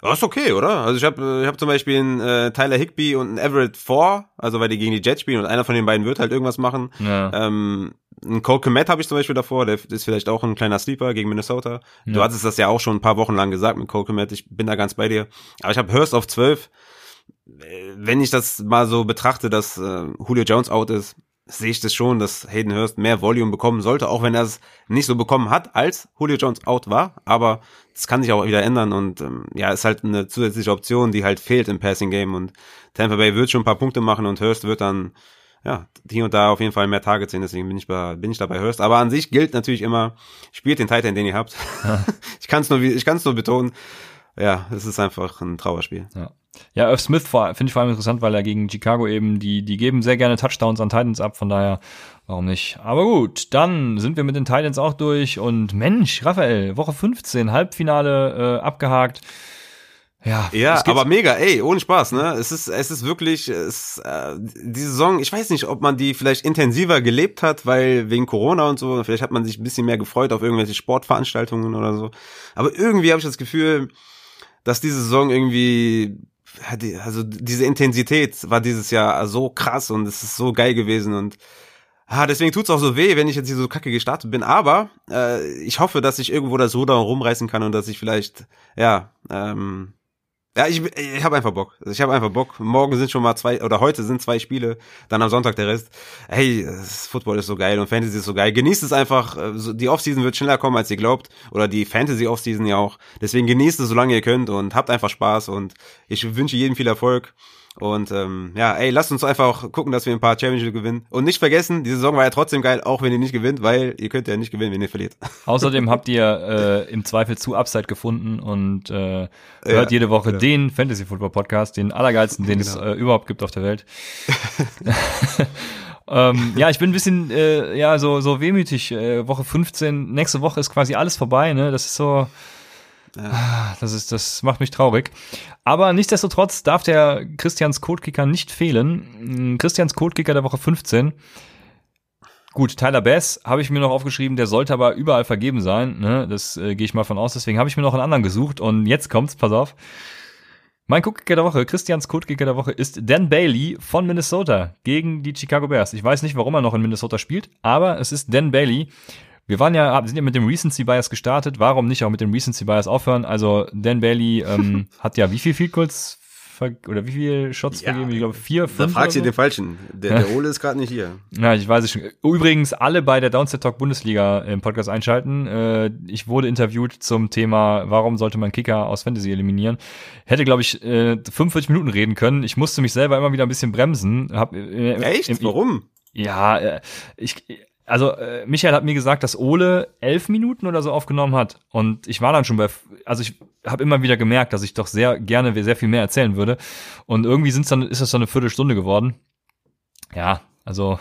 [SPEAKER 3] Das ist okay, oder? Also ich habe ich hab zum Beispiel einen äh, Tyler Higby und einen Everett 4, also weil die gegen die Jets spielen und einer von den beiden wird halt irgendwas machen. Ja. Ähm, ein Cole Komet habe ich zum Beispiel davor, der ist vielleicht auch ein kleiner Sleeper gegen Minnesota. Ja. Du hattest das ja auch schon ein paar Wochen lang gesagt mit Cole Komet, ich bin da ganz bei dir. Aber ich habe Hurst auf 12 wenn ich das mal so betrachte, dass äh, Julio Jones out ist, sehe ich das schon, dass Hayden Hurst mehr Volume bekommen sollte, auch wenn er es nicht so bekommen hat, als Julio Jones out war. Aber das kann sich auch wieder ändern und ähm, ja, ist halt eine zusätzliche Option, die halt fehlt im Passing Game und Tampa Bay wird schon ein paar Punkte machen und Hurst wird dann ja, hier und da auf jeden Fall mehr Targets sehen, deswegen bin ich bei, bin ich dabei Hurst. Aber an sich gilt natürlich immer, spielt den Titan, den ihr habt. Ja. ich kann es nur, ich kann es nur betonen. Ja, es ist einfach ein Trauerspiel.
[SPEAKER 2] Ja. Ja, Irv Smith finde ich vor allem interessant, weil er gegen Chicago eben, die, die geben sehr gerne Touchdowns an Titans ab, von daher, warum nicht? Aber gut, dann sind wir mit den Titans auch durch und Mensch, Raphael, Woche 15, Halbfinale äh, abgehakt.
[SPEAKER 3] Ja, ja aber mega, ey, ohne Spaß, ne? Es ist, es ist wirklich, es, äh, die Saison, ich weiß nicht, ob man die vielleicht intensiver gelebt hat, weil wegen Corona und so, vielleicht hat man sich ein bisschen mehr gefreut auf irgendwelche Sportveranstaltungen oder so. Aber irgendwie habe ich das Gefühl, dass diese Saison irgendwie also diese Intensität war dieses Jahr so krass und es ist so geil gewesen und ah, deswegen tut's auch so weh, wenn ich jetzt hier so kacke gestartet bin. Aber äh, ich hoffe, dass ich irgendwo das Ruder rumreißen kann und dass ich vielleicht ja ähm, ja, ich, ich habe einfach Bock. Ich habe einfach Bock. Morgen sind schon mal zwei, oder heute sind zwei Spiele, dann am Sonntag der Rest. Hey, Football ist so geil und Fantasy ist so geil. Genießt es einfach. Die Offseason wird schneller kommen, als ihr glaubt. Oder die Fantasy Offseason ja auch. Deswegen genießt es, solange ihr könnt und habt einfach Spaß und ich wünsche jedem viel Erfolg. Und ähm, ja, ey, lasst uns einfach gucken, dass wir ein paar Championship gewinnen. Und nicht vergessen, die Saison war ja trotzdem geil, auch wenn ihr nicht gewinnt, weil ihr könnt ja nicht gewinnen, wenn ihr verliert.
[SPEAKER 2] Außerdem habt ihr äh, im Zweifel zu Upside gefunden und äh, hört ja, jede Woche ja. den Fantasy Football Podcast, den allergeilsten, den genau. es äh, überhaupt gibt auf der Welt. ähm, ja, ich bin ein bisschen äh, ja so so wehmütig. Äh, Woche 15, nächste Woche ist quasi alles vorbei. Ne, das ist so ja. Ah, das ist, das macht mich traurig. Aber nichtsdestotrotz darf der Christians Codekicker nicht fehlen. Christians Codekicker der Woche 15. Gut, Tyler Bass habe ich mir noch aufgeschrieben, der sollte aber überall vergeben sein. Ne? Das äh, gehe ich mal von aus. Deswegen habe ich mir noch einen anderen gesucht. Und jetzt kommt's, pass auf. Mein Codekicker der Woche, Christians Codekicker der Woche ist Dan Bailey von Minnesota gegen die Chicago Bears. Ich weiß nicht, warum er noch in Minnesota spielt, aber es ist Dan Bailey. Wir waren ja, sind ja mit dem Recency Bias gestartet. Warum nicht auch mit dem Recency Bias aufhören? Also Dan Bailey ähm, hat ja wie viel Field Goals? oder wie viele Shots
[SPEAKER 3] Ja,
[SPEAKER 2] vergeben? Ich glaube vier,
[SPEAKER 3] Da
[SPEAKER 2] fünf.
[SPEAKER 3] fragst du
[SPEAKER 2] so.
[SPEAKER 3] den Falschen. Der, der Ole ist gerade nicht hier.
[SPEAKER 2] Ja, ich weiß es schon. Übrigens, alle bei der Downset Talk Bundesliga im Podcast einschalten. Äh, ich wurde interviewt zum Thema, warum sollte man Kicker aus Fantasy eliminieren. Hätte, glaube ich, äh, 45 Minuten reden können. Ich musste mich selber immer wieder ein bisschen bremsen. Hab, äh,
[SPEAKER 3] Echt?
[SPEAKER 2] Im,
[SPEAKER 3] Warum?
[SPEAKER 2] ja, äh, ich, also äh, Michael hat mir gesagt, dass Ole elf Minuten oder so aufgenommen hat. Und ich war dann schon bei, also ich habe immer wieder gemerkt, dass ich doch sehr gerne sehr viel mehr erzählen würde. Und irgendwie sind's dann, ist das dann eine Viertelstunde geworden. Ja, also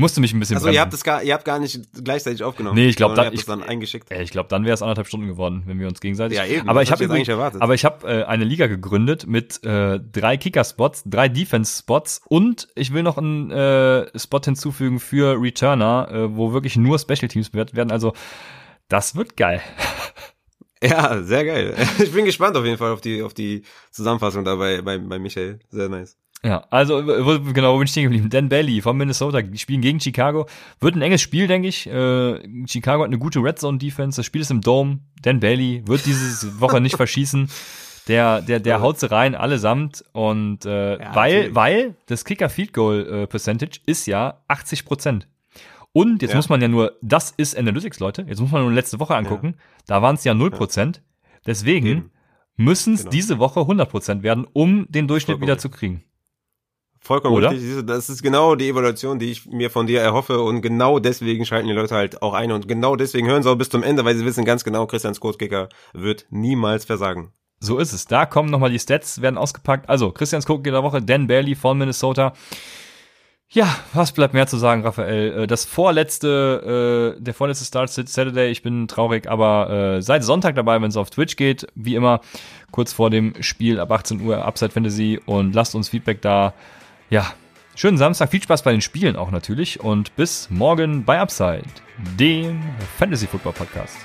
[SPEAKER 2] musste mich ein bisschen
[SPEAKER 3] Also ihr habt das gar, ihr habt gar nicht gleichzeitig aufgenommen.
[SPEAKER 2] Nee, ich glaub,
[SPEAKER 3] sondern
[SPEAKER 2] da-
[SPEAKER 3] ihr habt
[SPEAKER 2] ich-
[SPEAKER 3] das dann eingeschickt.
[SPEAKER 2] Äh, Ich glaube, dann wäre es anderthalb Stunden geworden, wenn wir uns gegenseitig.
[SPEAKER 3] Ja, eben.
[SPEAKER 2] Aber
[SPEAKER 3] Das
[SPEAKER 2] ich
[SPEAKER 3] hab
[SPEAKER 2] habe aber ich habe äh, eine Liga gegründet mit äh, drei Kicker-Spots, drei Defense-Spots und ich will noch einen äh, Spot hinzufügen für Returner, äh, wo wirklich nur Special Teams wird, werden. Also das wird geil.
[SPEAKER 3] Ja, sehr geil. Ich bin gespannt auf jeden Fall auf die, auf die Zusammenfassung dabei bei, bei Michael. Sehr nice.
[SPEAKER 2] Ja, also wo, genau, wo bin ich stehen geblieben? Dan Bailey von Minnesota, die spielen gegen Chicago. Wird ein enges Spiel, denke ich. Äh, Chicago hat eine gute Red Zone Defense. Das Spiel ist im Dome. Dan Bailey wird diese Woche nicht verschießen. Der, der, der haut sie rein, allesamt. Und äh,
[SPEAKER 3] Ja,
[SPEAKER 2] weil,
[SPEAKER 3] natürlich.
[SPEAKER 2] weil das Kicker Field Goal äh, Percentage ist ja 80 Prozent. Und jetzt
[SPEAKER 3] Ja.
[SPEAKER 2] muss man ja nur, das ist Analytics, Leute. Jetzt muss man nur letzte Woche angucken. Da waren es ja 0 Prozent. Deswegen müssen es
[SPEAKER 3] Genau.
[SPEAKER 2] diese Woche 100 Prozent werden, um den Durchschnitt
[SPEAKER 3] Vollkommen
[SPEAKER 2] wieder zu kriegen.
[SPEAKER 3] Vollkommen
[SPEAKER 2] Oder?
[SPEAKER 3] richtig. Das ist genau die Evaluation, die ich mir von dir erhoffe und genau deswegen schalten die Leute halt auch ein und genau deswegen hören sie auch bis zum Ende, weil sie wissen ganz genau, Christian Scorekicker wird niemals versagen.
[SPEAKER 2] So ist es. Da kommen nochmal die Stats, werden ausgepackt. Also, Christian in der Woche, Dan Bailey von Minnesota. Ja, was bleibt mehr zu sagen, Raphael? Äh, Das vorletzte, äh, der vorletzte Start Saturday, ich bin traurig, aber äh, seid Sonntag dabei, wenn es auf Twitch geht. Wie immer, kurz vor dem Spiel ab 18 Uhr Upside Fantasy und lasst uns Feedback da. Ja, schönen Samstag, viel Spaß bei den Spielen auch natürlich und bis morgen bei Upside, dem Fantasy Football Podcast.